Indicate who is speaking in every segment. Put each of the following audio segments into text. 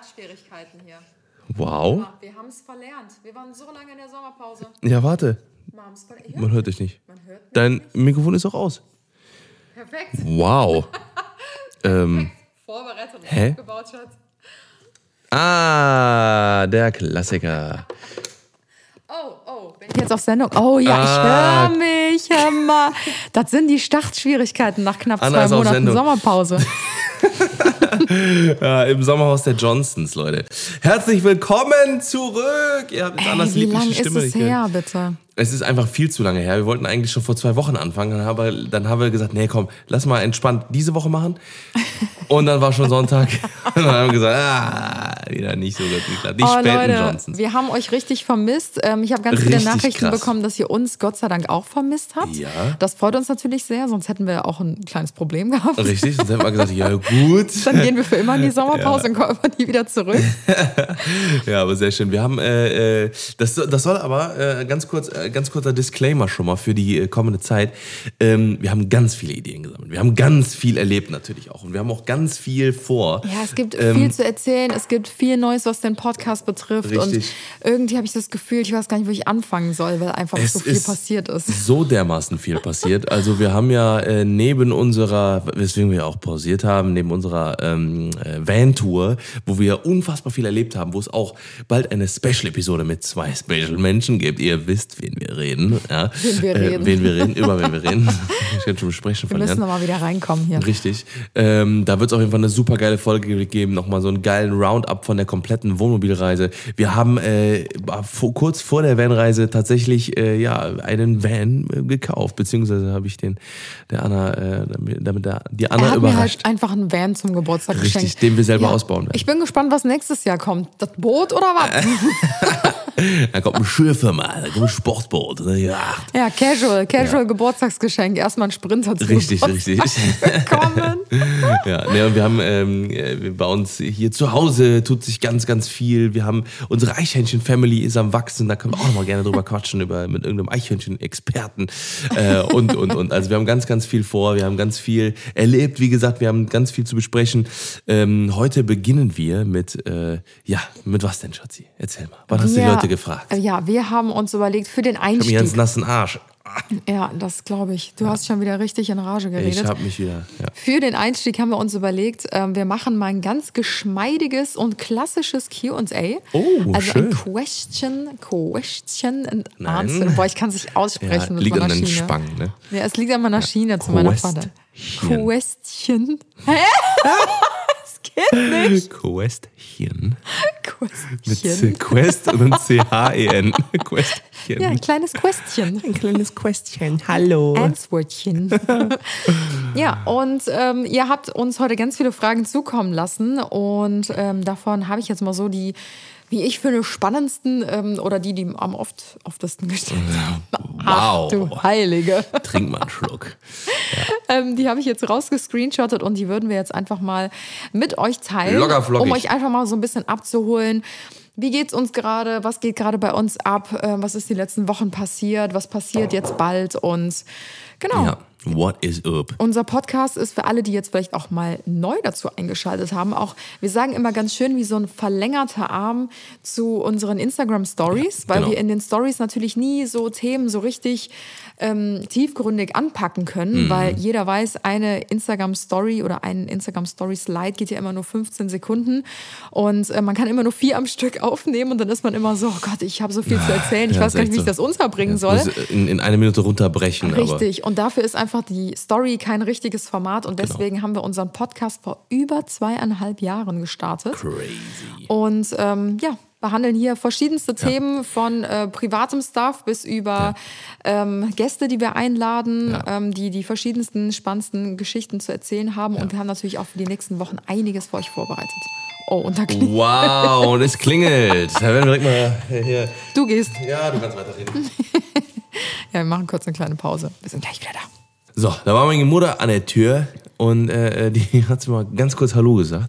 Speaker 1: Startschwierigkeiten hier.
Speaker 2: Wow.
Speaker 1: Wir haben es verlernt. Wir waren so lange in der Sommerpause.
Speaker 2: Ja, warte.
Speaker 1: Verlernt.
Speaker 2: Man hört dich nicht.
Speaker 1: Man hört mich
Speaker 2: Dein
Speaker 1: nicht.
Speaker 2: Mikrofon ist auch aus.
Speaker 1: Perfekt.
Speaker 2: Wow. ähm,
Speaker 1: und
Speaker 2: Hä?
Speaker 1: aufgebaut, Schatz.
Speaker 2: ah, der Klassiker.
Speaker 1: Oh. Bin ich jetzt auf Sendung? Oh ja,
Speaker 2: Ah.
Speaker 1: ich höre mich. Hör mal. Das sind die Startschwierigkeiten nach knapp
Speaker 2: Anna
Speaker 1: zwei Monaten. Sommerpause.
Speaker 2: Ja, Im Sommerhaus der Johnsons, Leute. Herzlich willkommen zurück. Ihr habt jetzt
Speaker 1: Ey,
Speaker 2: Annas
Speaker 1: wie lange ist es her, bitte?
Speaker 2: Es ist einfach viel zu lange her. Wir wollten eigentlich schon vor zwei Wochen anfangen, aber dann haben wir gesagt, nee, komm, lass mal entspannt diese Woche machen. Und dann war schon Sonntag. Und dann haben wir gesagt, ah, wieder nicht so gut geklappt. Die
Speaker 1: oh,
Speaker 2: späten
Speaker 1: Leute,
Speaker 2: Johnsons.
Speaker 1: wir haben euch richtig vermisst. Ähm, ich habe ganz viele
Speaker 2: Richtig
Speaker 1: Nachrichten
Speaker 2: krass.
Speaker 1: bekommen, dass ihr uns Gott sei Dank auch vermisst habt.
Speaker 2: Ja.
Speaker 1: Das freut uns natürlich sehr, sonst hätten wir auch ein kleines Problem gehabt.
Speaker 2: Richtig, sonst hätten wir gesagt, ja gut.
Speaker 1: Dann gehen wir für immer in die Sommerpause und kommen nie wieder zurück.
Speaker 2: Ja, aber sehr schön. Wir haben, äh, äh, das, das soll aber, äh, ganz kurz, äh, ganz kurzer Disclaimer schon mal für die äh, kommende Zeit. Ähm, wir haben ganz viele Ideen gesammelt. Wir haben ganz viel erlebt natürlich auch. Und wir haben auch ganz viel vor.
Speaker 1: Ja, es gibt
Speaker 2: Ähm,
Speaker 1: viel zu erzählen. Es gibt viel Neues, was den Podcast betrifft.
Speaker 2: Richtig.
Speaker 1: Und irgendwie habe ich das Gefühl, ich weiß gar nicht, wo ich anfangen soll, weil einfach
Speaker 2: Es
Speaker 1: so viel passiert ist.
Speaker 2: So dermaßen viel passiert. Also wir haben ja äh, neben unserer, weswegen wir auch pausiert haben, neben unserer ähm, äh, Van-Tour, wo wir unfassbar viel erlebt haben, wo es auch bald eine Special-Episode mit zwei Special-Menschen gibt. Ihr wisst, wen wir reden. Ja?
Speaker 1: Wen wir
Speaker 2: Äh,
Speaker 1: reden.
Speaker 2: wen wir reden, über wen wir reden. Ich kann schon
Speaker 1: Wir müssen nochmal wieder reinkommen hier.
Speaker 2: Richtig. Ähm, da wird es auf jeden Fall eine super geile Folge geben. Nochmal so einen geilen Roundup von der kompletten Wohnmobilreise. Wir haben äh, vor, kurz vor der Vanreise tatsächlich äh, ja, einen Van äh, gekauft. Beziehungsweise habe ich den der Anna, äh, damit, der, die
Speaker 1: Er
Speaker 2: Anna
Speaker 1: hat mir
Speaker 2: überrascht.
Speaker 1: halt einfach einen Van zum Geburtstag
Speaker 2: Richtig,
Speaker 1: geschenkt.
Speaker 2: den wir selber ausbauen werden.
Speaker 1: Ich bin gespannt, was nächstes Jahr kommt. Das Boot oder was?
Speaker 2: da kommt ein Schiffe mal, da kommt ein Sportboot. eine Yacht.
Speaker 1: Ja, Casual, Casual Geburtstagsgeschenk. Erstmal ein Sprinter zum
Speaker 2: Richtig, richtig.
Speaker 1: bekommen.
Speaker 2: Ja, ne, und wir haben ähm, äh, bei uns hier zu Hause tut sich ganz, ganz viel. Wir haben unsere Eichhörnchen-Family ist am wachsen. Da können wir auch noch mal gerne drüber quatschen über mit irgendeinem Eichhörnchen-Experten äh, und und und. Also wir haben ganz, ganz viel vor. Wir haben ganz viel erlebt. Wie gesagt, wir haben ganz viel zu besprechen. Ähm, heute beginnen wir mit äh, ja mit was denn, Schatzi? Erzähl mal. Was hast du die Leute gefragt?
Speaker 1: Ja, wir haben uns überlegt, für den
Speaker 2: Ich habe mich ganz
Speaker 1: Einstieg.
Speaker 2: nassen Arsch.
Speaker 1: Ja, das glaube ich. Du hast schon wieder richtig in Rage geredet.
Speaker 2: Ich habe mich wieder. Ja.
Speaker 1: Für den Einstieg haben wir uns überlegt, ähm, wir machen mal ein ganz geschmeidiges und klassisches Q&A.
Speaker 2: Oh,
Speaker 1: also
Speaker 2: schön.
Speaker 1: ein Question, Question and
Speaker 2: Nein.
Speaker 1: Answer. Boah, ich kann es nicht
Speaker 2: Ja,
Speaker 1: aussprechen mit
Speaker 2: liegt an den. Spangen, ne?
Speaker 1: Ja, es liegt an meiner Schiene zu meiner Vater.
Speaker 2: Question.
Speaker 1: Question. Hä? Geht nicht.
Speaker 2: Questchen. Mit
Speaker 1: Question.
Speaker 2: Quest und dann C-H-E-N. Questchen.
Speaker 1: Ja, ein kleines Question.
Speaker 2: ein kleines Questchen. Hallo.
Speaker 1: Answörtchen. ja, und ähm, ihr habt uns heute ganz viele Fragen zukommen lassen und ähm, davon habe ich jetzt mal so die, wie ich finde, spannendsten ähm, oder die, die am oft, oftesten gestellt haben. Ach,
Speaker 2: Wow.
Speaker 1: du Heilige.
Speaker 2: Trink mal einen Schluck.
Speaker 1: Ähm, die habe ich jetzt rausgescreenshottet und die würden wir jetzt einfach mal mit euch teilen,
Speaker 2: Locker
Speaker 1: um euch einfach mal so ein bisschen abzuholen. Wie geht's uns gerade? Was geht gerade bei uns ab? Ähm, was ist die letzten Wochen passiert? Was passiert jetzt bald? Und genau.
Speaker 2: Ja. What is up?
Speaker 1: Unser Podcast ist für alle, die jetzt vielleicht auch mal neu dazu eingeschaltet haben, auch, wir sagen immer ganz schön, wie so ein verlängerter Arm zu unseren Instagram Stories, weil
Speaker 2: genau.
Speaker 1: wir in den Stories natürlich nie so Themen so richtig ähm, tiefgründig anpacken können,
Speaker 2: Mhm.
Speaker 1: weil jeder weiß, eine Instagram Story oder ein Instagram Story Slide geht ja immer nur 15 Sekunden und äh, man kann immer nur vier am Stück aufnehmen und dann ist man immer so, oh Gott, ich habe so viel zu erzählen, ich
Speaker 2: Ja,
Speaker 1: weiß gar nicht, wie ich
Speaker 2: so.
Speaker 1: das unterbringen soll.
Speaker 2: In, in eine Minute runterbrechen.
Speaker 1: Richtig. Und dafür ist einfach die Story kein richtiges Format. Und
Speaker 2: Genau.
Speaker 1: deswegen haben wir unseren Podcast vor über zweieinhalb Jahren gestartet.
Speaker 2: Crazy.
Speaker 1: Und ähm, ja, behandeln hier verschiedenste Themen von äh, privatem Stuff bis über ähm, Gäste, die wir einladen,
Speaker 2: Ja.
Speaker 1: ähm, die die verschiedensten spannendsten Geschichten zu erzählen haben. Und wir haben natürlich auch für die nächsten Wochen einiges für euch vorbereitet. Oh, und da klingelt.
Speaker 2: Wow, und es klingelt. Da werden wir direkt mal hier.
Speaker 1: Du gehst.
Speaker 2: Ja, du kannst weiterreden.
Speaker 1: Ja, wir machen kurz eine kleine Pause. Wir sind gleich wieder da.
Speaker 2: So, da war meine Mutter an der Tür und äh, die hat mal ganz kurz Hallo gesagt.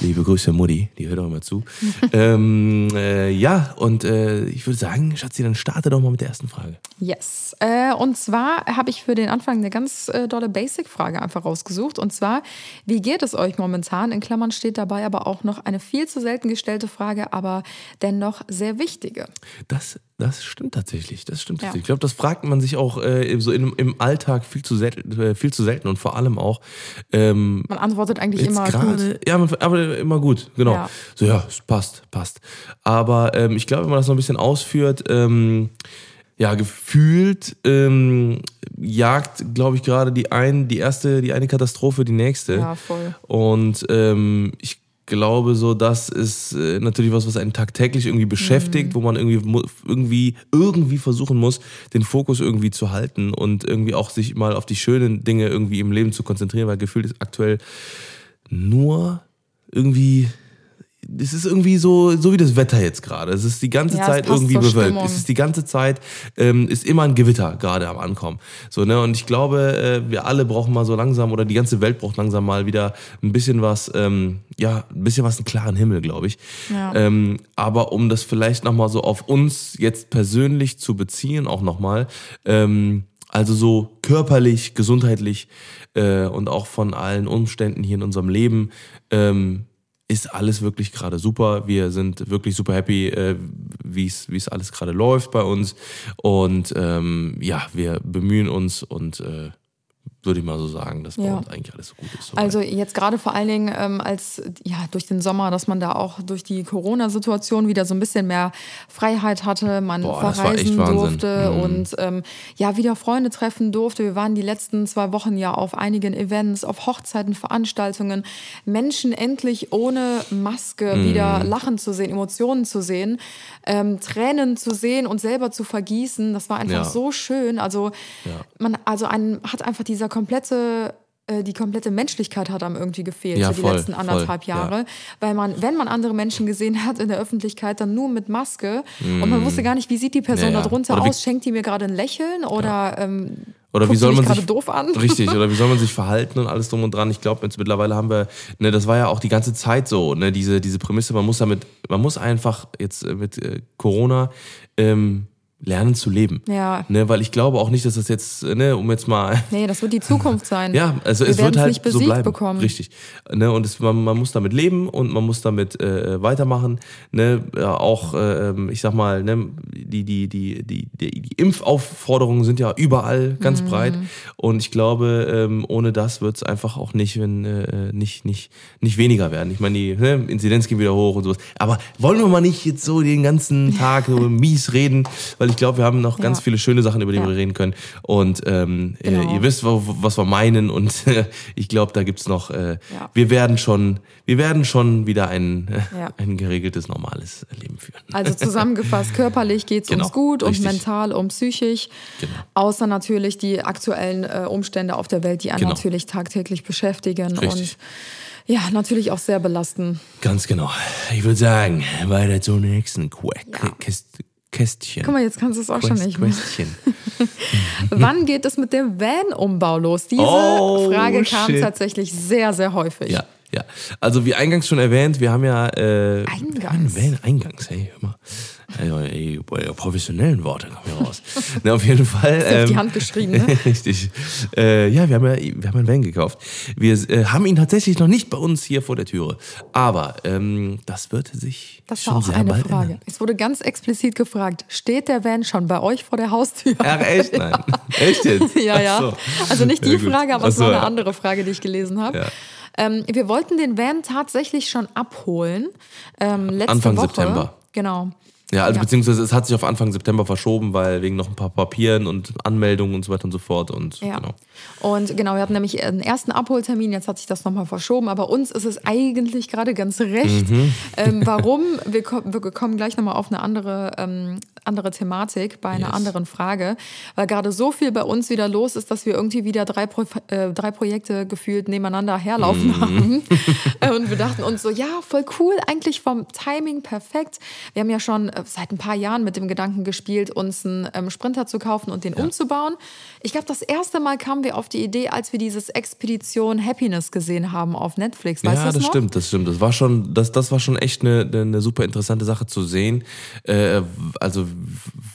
Speaker 2: Liebe Grüße, Mutti, die hört auch immer zu. ähm, äh, ja, und äh, ich würde sagen, Schatzi, dann starte doch mal mit der ersten Frage.
Speaker 1: Yes. Äh, und zwar habe ich für den Anfang eine ganz äh, dolle Basic-Frage einfach rausgesucht. Und zwar, wie geht es euch momentan? In Klammern steht dabei aber auch noch eine viel zu selten gestellte Frage, aber dennoch sehr wichtige.
Speaker 2: Das, das stimmt tatsächlich. Das stimmt
Speaker 1: Ja.
Speaker 2: tatsächlich. Ich glaube, das fragt man sich auch äh, so im, im Alltag viel zu, selten, äh, viel zu selten und vor allem auch ähm,
Speaker 1: Man antwortet eigentlich immer gut.
Speaker 2: gerade, ja, man- aber immer gut, genau.
Speaker 1: Ja.
Speaker 2: So, ja, es passt, passt. Aber ähm, ich glaube, wenn man das noch ein bisschen ausführt, ähm, ja, gefühlt ähm, jagt, glaube ich, gerade die ein, die erste, die eine Katastrophe die nächste.
Speaker 1: Ja, voll.
Speaker 2: Und ähm, ich glaube so, das ist äh, natürlich was, was einen tagtäglich irgendwie
Speaker 1: Mhm.
Speaker 2: beschäftigt, wo man irgendwie, irgendwie, irgendwie versuchen muss, den Fokus irgendwie zu halten und irgendwie auch sich mal auf die schönen Dinge irgendwie im Leben zu konzentrieren, weil gefühlt ist aktuell nur irgendwie es ist irgendwie so, so wie das Wetter jetzt gerade. Es ist die ganze
Speaker 1: Ja,
Speaker 2: Zeit irgendwie bewölkt.
Speaker 1: Stimmung.
Speaker 2: Es ist die ganze Zeit, ähm, ist immer ein Gewitter gerade am Ankommen. So, ne? Und ich glaube, äh, wir alle brauchen mal so langsam, oder die ganze Welt braucht langsam mal wieder ein bisschen was, ähm, ja, ein bisschen was, einen klaren Himmel, glaube ich.
Speaker 1: Ja.
Speaker 2: Ähm, aber um das vielleicht nochmal so auf uns jetzt persönlich zu beziehen, auch nochmal, ähm, also so körperlich, gesundheitlich äh, und auch von allen Umständen hier in unserem Leben, ähm, ist alles wirklich gerade super. Wir sind wirklich super happy, äh, wie es alles gerade läuft bei uns. Und ähm, ja, wir bemühen uns und äh, würde ich mal so sagen, dass bei
Speaker 1: Ja.
Speaker 2: uns eigentlich alles so gut ist. soweit.
Speaker 1: Also jetzt gerade vor allen Dingen ähm, als ja durch den Sommer, dass man da auch durch die Corona-Situation wieder so ein bisschen mehr Freiheit hatte, man
Speaker 2: Boah,
Speaker 1: verreisen durfte
Speaker 2: Mhm.
Speaker 1: und ähm, ja wieder Freunde treffen durfte. Wir waren die letzten zwei Wochen ja auf einigen Events, auf Hochzeiten, Veranstaltungen, Menschen endlich ohne Maske
Speaker 2: Mhm.
Speaker 1: wieder lachen zu sehen, Emotionen zu sehen, ähm, Tränen zu sehen und selber zu vergießen. Das war einfach
Speaker 2: Ja.
Speaker 1: so schön. Also man, also einem hat einfach dieser komplette äh, die komplette Menschlichkeit hat einem irgendwie gefehlt,
Speaker 2: Ja,
Speaker 1: so die
Speaker 2: voll,
Speaker 1: letzten anderthalb
Speaker 2: voll, ja.
Speaker 1: Jahre. Weil man, wenn man andere Menschen gesehen hat in der Öffentlichkeit, dann nur mit Maske und man wusste gar nicht, wie sieht die Person
Speaker 2: Mm. Ja, ja.
Speaker 1: da drunter
Speaker 2: Oder wie-
Speaker 1: aus? Schenkt die mir gerade ein Lächeln oder, ähm,
Speaker 2: Oder wie soll man
Speaker 1: gerade
Speaker 2: sich
Speaker 1: doof an?
Speaker 2: Richtig, oder wie soll man sich verhalten und alles drum und dran. Ich glaube, jetzt mittlerweile haben wir, ne, das war ja auch die ganze Zeit so, ne, diese, diese Prämisse, man muss damit, man muss einfach jetzt äh, mit äh, Corona ähm, lernen zu leben.
Speaker 1: Ja.
Speaker 2: Ne, weil ich glaube auch nicht, dass das jetzt, ne, um jetzt mal
Speaker 1: Nee, das wird die Zukunft sein.
Speaker 2: ja, also
Speaker 1: Wir
Speaker 2: es wird halt so
Speaker 1: besiegt
Speaker 2: bleiben.
Speaker 1: bekommen.
Speaker 2: Richtig. Ne, und es, man, man muss damit leben und man muss damit äh, weitermachen. Ne, auch, äh, ich sag mal, ne, die, die, die, die, die, die Impfaufforderungen sind ja überall ganz
Speaker 1: Mhm.
Speaker 2: breit. Und ich glaube, ähm, ohne das wird es einfach auch nicht, wenn, äh, nicht, nicht, nicht weniger werden. Ich meine, die ne, Inzidenz gehen wieder hoch und sowas. Aber wollen wir mal nicht jetzt so den ganzen Tag so mies reden, weil ich glaube, wir haben noch ganz
Speaker 1: Ja.
Speaker 2: viele schöne Sachen, über die
Speaker 1: Ja.
Speaker 2: wir reden können. Und ähm,
Speaker 1: Genau.
Speaker 2: äh, ihr wisst, was wir meinen und ich glaube, da gibt's noch, äh,
Speaker 1: Ja.
Speaker 2: wir werden schon, wir werden schon wieder ein, ein geregeltes, normales Leben führen.
Speaker 1: Also zusammengefasst, körperlich geht es
Speaker 2: Genau,
Speaker 1: uns gut und
Speaker 2: richtig.
Speaker 1: mental und psychisch.
Speaker 2: Genau.
Speaker 1: Außer natürlich die aktuellen äh, Umstände auf der Welt, die einen
Speaker 2: Genau.
Speaker 1: natürlich tagtäglich beschäftigen
Speaker 2: Richtig.
Speaker 1: und ja, natürlich auch sehr belasten.
Speaker 2: Ganz genau. Ich würde sagen, weiter zum nächsten Quack.
Speaker 1: Ja.
Speaker 2: Käst, Kästchen.
Speaker 1: Guck mal, jetzt kannst du es auch schon
Speaker 2: Quest-
Speaker 1: nicht mehr.
Speaker 2: Questchen.
Speaker 1: Wann geht es mit dem Van-Umbau los? Diese
Speaker 2: Oh,
Speaker 1: Frage kam
Speaker 2: shit.
Speaker 1: tatsächlich sehr, sehr häufig.
Speaker 2: Ja, ja. Also wie eingangs schon erwähnt, wir haben ja äh,
Speaker 1: Eingangs.
Speaker 2: Van, eingangs, hey, hör mal. Also, ey, professionellen Worte kommen hier raus. Na, auf jeden Fall.
Speaker 1: Ist auf die
Speaker 2: ähm,
Speaker 1: Hand geschrieben, ne?
Speaker 2: Richtig. Äh, ja, wir haben ja wir haben einen Van gekauft. Wir äh, haben ihn tatsächlich noch nicht bei uns hier vor der Türe. Aber ähm, das wird sich
Speaker 1: Das
Speaker 2: schon
Speaker 1: war auch
Speaker 2: sehr
Speaker 1: eine Frage.
Speaker 2: ändern.
Speaker 1: Es wurde ganz explizit gefragt, steht der Van schon bei euch vor der Haustür?
Speaker 2: Ach, echt? Nein. Echt jetzt?
Speaker 1: Ja, ja.
Speaker 2: So.
Speaker 1: Also nicht die
Speaker 2: Ja.
Speaker 1: Frage, aber es
Speaker 2: so,
Speaker 1: war eine
Speaker 2: ja.
Speaker 1: andere Frage, die ich gelesen habe.
Speaker 2: Ja.
Speaker 1: Ähm, wir wollten den Van tatsächlich schon abholen. Ähm, letzte
Speaker 2: Anfang
Speaker 1: Woche.
Speaker 2: September.
Speaker 1: Genau.
Speaker 2: Ja, also
Speaker 1: Ja.
Speaker 2: beziehungsweise es hat sich auf Anfang September verschoben, weil wegen noch ein paar Papieren und Anmeldungen und so weiter und so fort. Und
Speaker 1: Ja.
Speaker 2: genau.
Speaker 1: Und genau, wir hatten nämlich einen ersten Abholtermin, jetzt hat sich das nochmal verschoben, aber uns ist es eigentlich gerade ganz recht.
Speaker 2: Mhm.
Speaker 1: Ähm, warum? Wir, ko wir kommen gleich nochmal auf eine andere, ähm, andere Thematik bei einer
Speaker 2: Yes.
Speaker 1: anderen Frage, weil gerade so viel bei uns wieder los ist, dass wir irgendwie wieder drei, Pro äh, drei Projekte gefühlt nebeneinander herlaufen
Speaker 2: Mhm.
Speaker 1: haben. Und wir dachten uns so, ja, voll cool, eigentlich vom Timing perfekt. Wir haben ja schon seit ein paar Jahren mit dem Gedanken gespielt, uns einen ähm, Sprinter zu kaufen und den umzubauen. Ich glaube, das erste Mal kamen wir auf die Idee, als wir dieses Expedition Happiness gesehen haben auf Netflix. Weißt
Speaker 2: ja,
Speaker 1: das
Speaker 2: das stimmt, das stimmt. Das war schon, das, das war schon echt eine, eine super interessante Sache zu sehen. Äh, also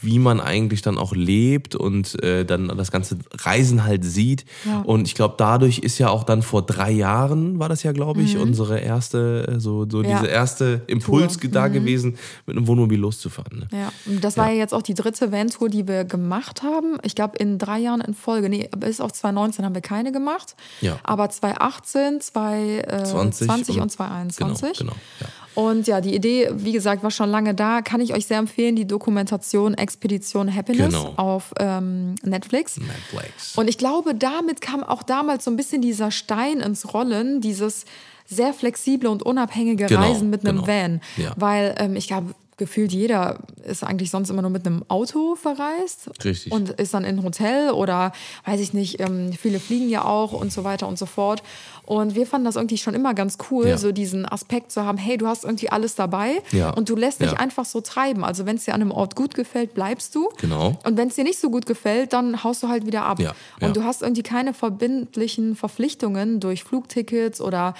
Speaker 2: wie man eigentlich dann auch lebt und äh, dann das ganze Reisen halt sieht.
Speaker 1: Ja.
Speaker 2: Und ich glaube, dadurch ist ja auch dann vor drei Jahren, war das ja, glaube ich, unsere erste, äh, so, so
Speaker 1: Mhm. Ja.
Speaker 2: diese erste Impuls
Speaker 1: Tour. Mhm.
Speaker 2: da gewesen, mit einem Wohnmobil loszufahren. Ne?
Speaker 1: Ja, und das war ja jetzt auch die dritte Van-Tour, die wir gemacht haben. Ich glaube, in drei Jahren in Folge. Nee, bis auf 2019 haben wir keine gemacht.
Speaker 2: Ja.
Speaker 1: Aber 2018, 2020
Speaker 2: 20
Speaker 1: und,
Speaker 2: und-
Speaker 1: 2021.
Speaker 2: Genau, genau, ja.
Speaker 1: Und ja, die Idee, wie gesagt, war schon lange da. Kann ich euch sehr empfehlen, die Dokumentation Expedition Happiness
Speaker 2: Genau.
Speaker 1: auf ähm, Netflix.
Speaker 2: Netflix.
Speaker 1: Und ich glaube, damit kam auch damals so ein bisschen dieser Stein ins Rollen, dieses sehr flexible und unabhängige
Speaker 2: Genau,
Speaker 1: Reisen mit einem
Speaker 2: genau.
Speaker 1: Van.
Speaker 2: Ja.
Speaker 1: Weil ähm, ich glaube, gefühlt jeder ist eigentlich sonst immer nur mit einem Auto verreist.
Speaker 2: Richtig.
Speaker 1: Und ist dann in ein Hotel oder weiß ich nicht, ähm, viele fliegen ja auch und so weiter und so fort. Und wir fanden das irgendwie schon immer ganz cool,
Speaker 2: Ja.
Speaker 1: so diesen Aspekt zu haben, hey, du hast irgendwie alles dabei
Speaker 2: Ja.
Speaker 1: und du lässt dich
Speaker 2: Ja.
Speaker 1: einfach so treiben. Also wenn es dir an einem Ort gut gefällt, bleibst du.
Speaker 2: Genau.
Speaker 1: Und wenn es dir nicht so gut gefällt, dann haust du halt wieder ab.
Speaker 2: Ja,
Speaker 1: Und du hast irgendwie keine verbindlichen Verpflichtungen durch Flugtickets oder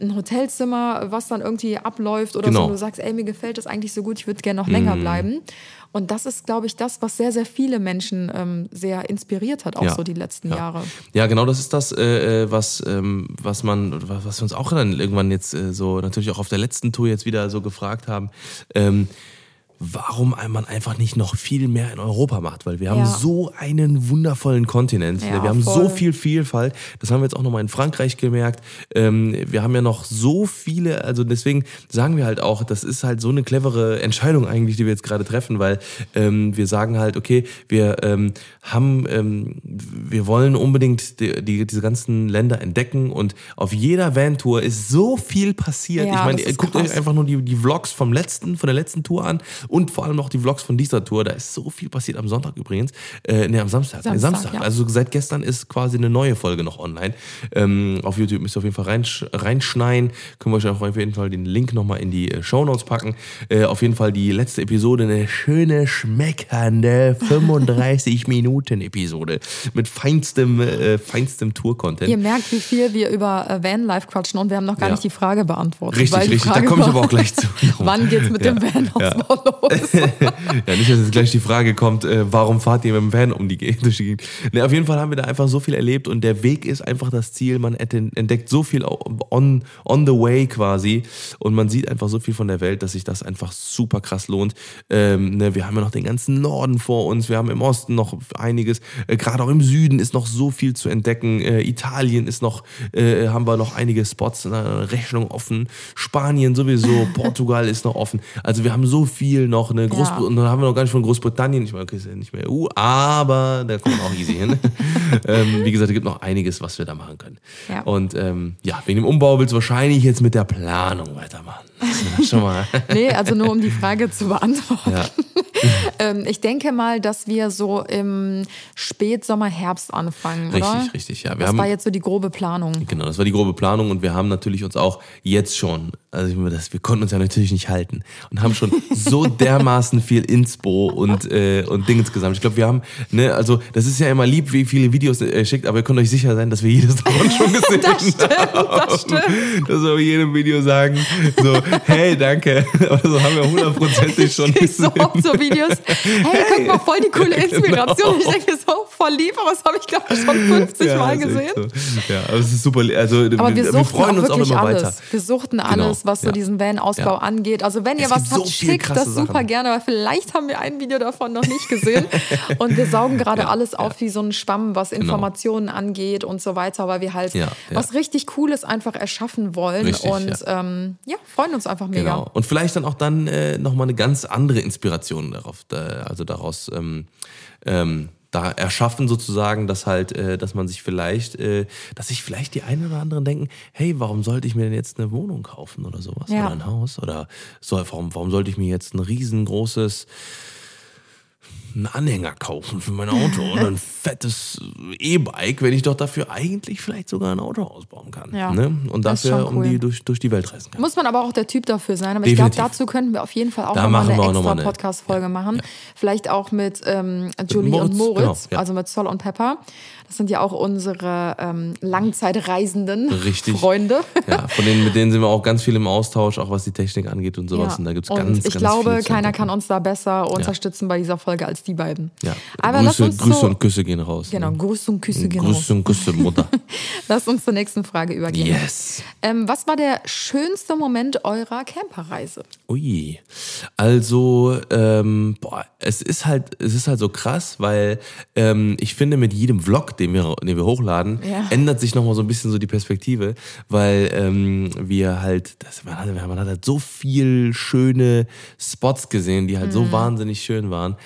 Speaker 1: ein Hotelzimmer, was dann irgendwie abläuft oder
Speaker 2: Genau.
Speaker 1: so. Und du sagst, ey, mir gefällt das eigentlich so gut, ich würde gerne noch länger
Speaker 2: Mhm.
Speaker 1: bleiben. Und das ist, glaube ich, das, was sehr, sehr viele Menschen ähm, sehr inspiriert hat, auch
Speaker 2: Ja.
Speaker 1: so die letzten
Speaker 2: Ja.
Speaker 1: Jahre.
Speaker 2: Ja, genau, das ist das, äh, äh, was, ähm, was man, was was wir uns auch dann irgendwann jetzt äh, so natürlich auch auf der letzten Tour jetzt wieder so gefragt haben. Ähm, warum man einfach nicht noch viel mehr in Europa macht, weil wir haben
Speaker 1: Ja.
Speaker 2: so einen wundervollen Kontinent.
Speaker 1: Ja,
Speaker 2: wir haben
Speaker 1: voll.
Speaker 2: so viel Vielfalt. Das haben wir jetzt auch nochmal in Frankreich gemerkt. Ähm, wir haben ja noch so viele, also deswegen sagen wir halt auch, das ist halt so eine clevere Entscheidung eigentlich, die wir jetzt gerade treffen, weil ähm, wir sagen halt, okay, wir ähm, haben, ähm, wir wollen unbedingt die, die, diese ganzen Länder entdecken und auf jeder Van-Tour ist so viel passiert.
Speaker 1: Ja,
Speaker 2: ich meine, guckt
Speaker 1: krass.
Speaker 2: euch einfach nur die, die Vlogs vom letzten, von der letzten Tour an und vor allem noch die Vlogs von dieser Tour. Da ist so viel passiert am Sonntag übrigens. Äh, nee, am Samstag.
Speaker 1: Samstag,
Speaker 2: Samstag.
Speaker 1: ja.
Speaker 2: Also seit gestern ist quasi eine neue Folge noch online. Ähm, auf YouTube müsst ihr auf jeden Fall reinsch reinschneien. Können wir euch auch auf jeden Fall den Link nochmal in die äh, Shownotes packen. Äh, auf jeden Fall die letzte Episode, eine schöne, schmeckernde 35 Minuten Episode mit feinstem, äh, feinstem Tour-Content.
Speaker 1: Ihr merkt, wie viel wir über äh, Vanlife quatschen und wir haben noch gar
Speaker 2: Ja.
Speaker 1: nicht die Frage beantwortet.
Speaker 2: Richtig, richtig. Da komme ich aber auch gleich zu.
Speaker 1: Wann geht's mit dem Van aufs Mal los?
Speaker 2: ja, nicht, dass jetzt gleich die Frage kommt, äh, warum fahrt ihr mit dem Van um die Gegend? durch die Gegend? Nee, auf jeden Fall haben wir da einfach so viel erlebt und der Weg ist einfach das Ziel. Man ent- entdeckt so viel on, on the way quasi und man sieht einfach so viel von der Welt, dass sich das einfach super krass lohnt. Ähm, ne, wir haben ja noch den ganzen Norden vor uns, wir haben im Osten noch einiges, äh, gerade auch im Süden ist noch so viel zu entdecken. Äh, Italien ist noch, äh, haben wir noch einige Spots, eine Rechnung offen. Spanien sowieso, Portugal ist noch offen. Also wir haben so viel noch, eine Groß
Speaker 1: Ja.
Speaker 2: und dann haben wir noch gar nicht von Großbritannien, ich meine, okay, ist ja nicht mehr EU, aber da kommt man auch easy hin. ähm, wie gesagt, es gibt noch einiges, was wir da machen können.
Speaker 1: Ja.
Speaker 2: Und ähm, ja, wegen dem Umbau willst du wahrscheinlich jetzt mit der Planung weitermachen. Das schon mal.
Speaker 1: Nee, also nur um die Frage zu beantworten.
Speaker 2: Ja.
Speaker 1: Ähm, ich denke mal, dass wir so im Spätsommer, Herbst anfangen, oder?
Speaker 2: Richtig, richtig, ja. Wir
Speaker 1: das
Speaker 2: haben-
Speaker 1: war jetzt so die grobe Planung.
Speaker 2: Genau, das war die grobe Planung und wir haben natürlich uns auch jetzt schon, also ich meine, das, wir konnten uns ja natürlich nicht halten und haben schon so dermaßen viel Inspo und, äh, und Dingens gesammelt. Ich glaube, wir haben, ne, also das ist ja immer lieb, wie viele Videos äh, schickt, aber ihr könnt euch sicher sein, dass wir jedes davon schon gesehen
Speaker 1: Das stimmt, das stimmt.
Speaker 2: Dass wir jedem Video sagen, so, hey, danke. Aber so haben wir hundertprozentig schon
Speaker 1: So,
Speaker 2: gesehen.
Speaker 1: so Videos. Hey, guck mal, voll die coole Inspiration. Ich denke so, voll lieb, aber das habe ich glaube ich schon 50 Mal
Speaker 2: ist echt
Speaker 1: gesehen.
Speaker 2: So. Ja, aber es ist super. Also,
Speaker 1: Aber wir
Speaker 2: wir,
Speaker 1: suchten
Speaker 2: freuen uns auch
Speaker 1: wirklich
Speaker 2: immer
Speaker 1: alles.
Speaker 2: weiter.
Speaker 1: Wir suchten
Speaker 2: Genau,
Speaker 1: alles, was so
Speaker 2: ja.
Speaker 1: diesen Van-Ausbau
Speaker 2: Ja.
Speaker 1: angeht. Also wenn ihr
Speaker 2: Es
Speaker 1: was habt,
Speaker 2: so
Speaker 1: schickt das super
Speaker 2: Sachen.
Speaker 1: gerne, aber vielleicht haben wir ein Video davon noch nicht gesehen. Und wir saugen gerade
Speaker 2: Ja,
Speaker 1: alles auf wie so ein Schwamm, was
Speaker 2: Genau.
Speaker 1: Informationen angeht und so weiter, weil wir halt
Speaker 2: Ja, ja.
Speaker 1: was richtig Cooles einfach erschaffen wollen.
Speaker 2: Richtig,
Speaker 1: und
Speaker 2: ja.
Speaker 1: Ähm, ja, freuen uns einfach mega.
Speaker 2: Genau. Und vielleicht dann auch dann äh, nochmal eine ganz andere Inspiration darauf, da, also daraus ähm, ähm, da erschaffen sozusagen, dass halt, äh, dass man sich vielleicht, äh, dass sich vielleicht die einen oder anderen denken, hey, warum sollte ich mir denn jetzt eine Wohnung kaufen oder sowas
Speaker 1: Ja.
Speaker 2: oder ein Haus oder so, warum, warum sollte ich mir jetzt ein riesengroßes einen Anhänger kaufen für mein Auto und ein fettes E-Bike, wenn ich doch dafür eigentlich vielleicht sogar ein Auto ausbauen kann.
Speaker 1: Ja,
Speaker 2: ne? Und dafür um
Speaker 1: cool.
Speaker 2: die durch, durch die Welt reisen kann.
Speaker 1: Muss man aber auch der Typ dafür sein. Aber ich glaube,
Speaker 2: Definitiv.
Speaker 1: dazu könnten wir auf jeden Fall auch nochmal eine extra
Speaker 2: eine-
Speaker 1: Podcast-Folge machen. Vielleicht auch mit ähm, Julie
Speaker 2: Moritz,
Speaker 1: und Moritz,
Speaker 2: genau, ja.
Speaker 1: also mit Zoll und Pepper. Das sind ja auch unsere ähm, Langzeitreisenden
Speaker 2: Richtig.
Speaker 1: Freunde.
Speaker 2: Ja, von denen, mit denen sind wir auch ganz viel im Austausch, auch was die Technik angeht und sowas. Und da gibt's ganz,
Speaker 1: und ich
Speaker 2: ganz
Speaker 1: glaube, keiner kann uns da besser unterstützen bei dieser Folge als die beiden.
Speaker 2: Ja.
Speaker 1: Aber
Speaker 2: Grüße,
Speaker 1: lass uns
Speaker 2: Grüße
Speaker 1: so,
Speaker 2: und Küsse gehen raus.
Speaker 1: Genau,
Speaker 2: Ne?
Speaker 1: Grüße und Küsse gehen raus.
Speaker 2: Grüße und Küsse, Mutter.
Speaker 1: Lass uns zur nächsten Frage übergehen.
Speaker 2: yes.
Speaker 1: Ähm, was war der schönste Moment eurer Camperreise?
Speaker 2: Ui. Also, ähm, boah, es ist halt, es ist halt so krass, weil ähm, ich finde, mit jedem Vlog, den wir, den wir hochladen,
Speaker 1: Ja.
Speaker 2: ändert sich nochmal so ein bisschen so die Perspektive, weil ähm, wir halt, das, man, hat, man hat halt so viel schöne Spots gesehen, die halt
Speaker 1: Mhm.
Speaker 2: so wahnsinnig schön waren,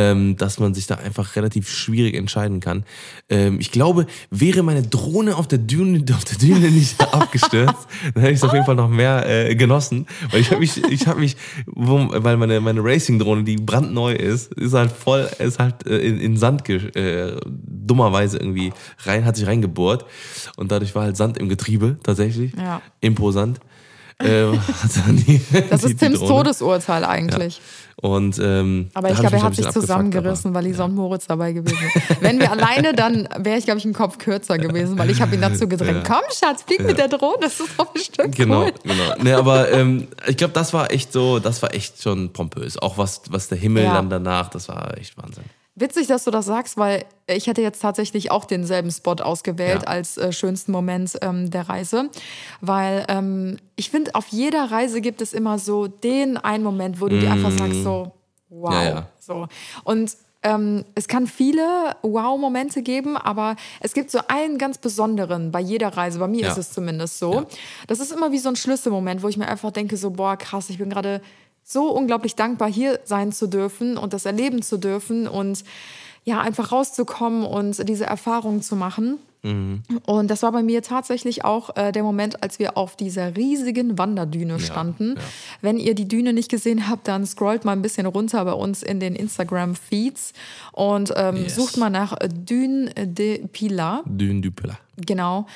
Speaker 2: ähm, dass man sich da einfach relativ schwierig entscheiden kann. Ähm, ich glaube, wäre meine Drohne auf der Düne, auf der Düne nicht abgestürzt, dann hätte ich es auf jeden Fall noch mehr äh, genossen, weil ich habe mich, ich habe mich, weil meine meine Racing-Drohne, die brandneu ist, ist halt voll, ist halt äh, in, in Sand äh, dummerweise irgendwie rein, hat sich reingebohrt und dadurch war halt Sand im Getriebe tatsächlich,
Speaker 1: Ja.
Speaker 2: imposant. Äh, dann die,
Speaker 1: Das
Speaker 2: die-
Speaker 1: ist Tims. Todesurteil eigentlich.
Speaker 2: Und ähm,
Speaker 1: Aber ich glaube, er hat sich zusammengerissen, weil Lisa und Moritz dabei gewesen sind. Wenn wir alleine, dann wäre ich, glaube ich, einen Kopf kürzer gewesen, weil ich habe ihn dazu gedrängt. Komm, Schatz, flieg mit der Drohne, das ist doch bestimmt
Speaker 2: Genau,
Speaker 1: cool.
Speaker 2: genau. Nee, aber ähm, ich glaube, das war echt so, das war echt schon pompös. Auch was, was der Himmel
Speaker 1: Ja.
Speaker 2: dann danach, das war echt Wahnsinn.
Speaker 1: Witzig, dass du das sagst, weil ich hätte jetzt tatsächlich auch denselben Spot ausgewählt
Speaker 2: Ja.
Speaker 1: als äh, schönsten Moment ähm, der Reise. Weil ähm, ich finde, auf jeder Reise gibt es immer so den einen Moment, wo du dir einfach sagst, so, wow.
Speaker 2: Mm. Ja, ja.
Speaker 1: So. Und ähm, es kann viele Wow-Momente geben, aber es gibt so einen ganz besonderen bei jeder Reise. Bei mir ist es zumindest so. Das ist immer wie so ein Schlüsselmoment, wo ich mir einfach denke, so, boah, krass, ich bin gerade so unglaublich dankbar, hier sein zu dürfen und das erleben zu dürfen und ja, einfach rauszukommen und diese Erfahrung zu machen. Und das war bei mir tatsächlich auch äh, der Moment, als wir auf dieser riesigen Wanderdüne standen.
Speaker 2: ja.
Speaker 1: Wenn ihr die Düne nicht gesehen habt, dann scrollt mal ein bisschen runter bei uns in den Instagram-Feeds und ähm,
Speaker 2: Yes.
Speaker 1: sucht mal nach Dune de Pilar.
Speaker 2: Dün du Pilla.
Speaker 1: Genau.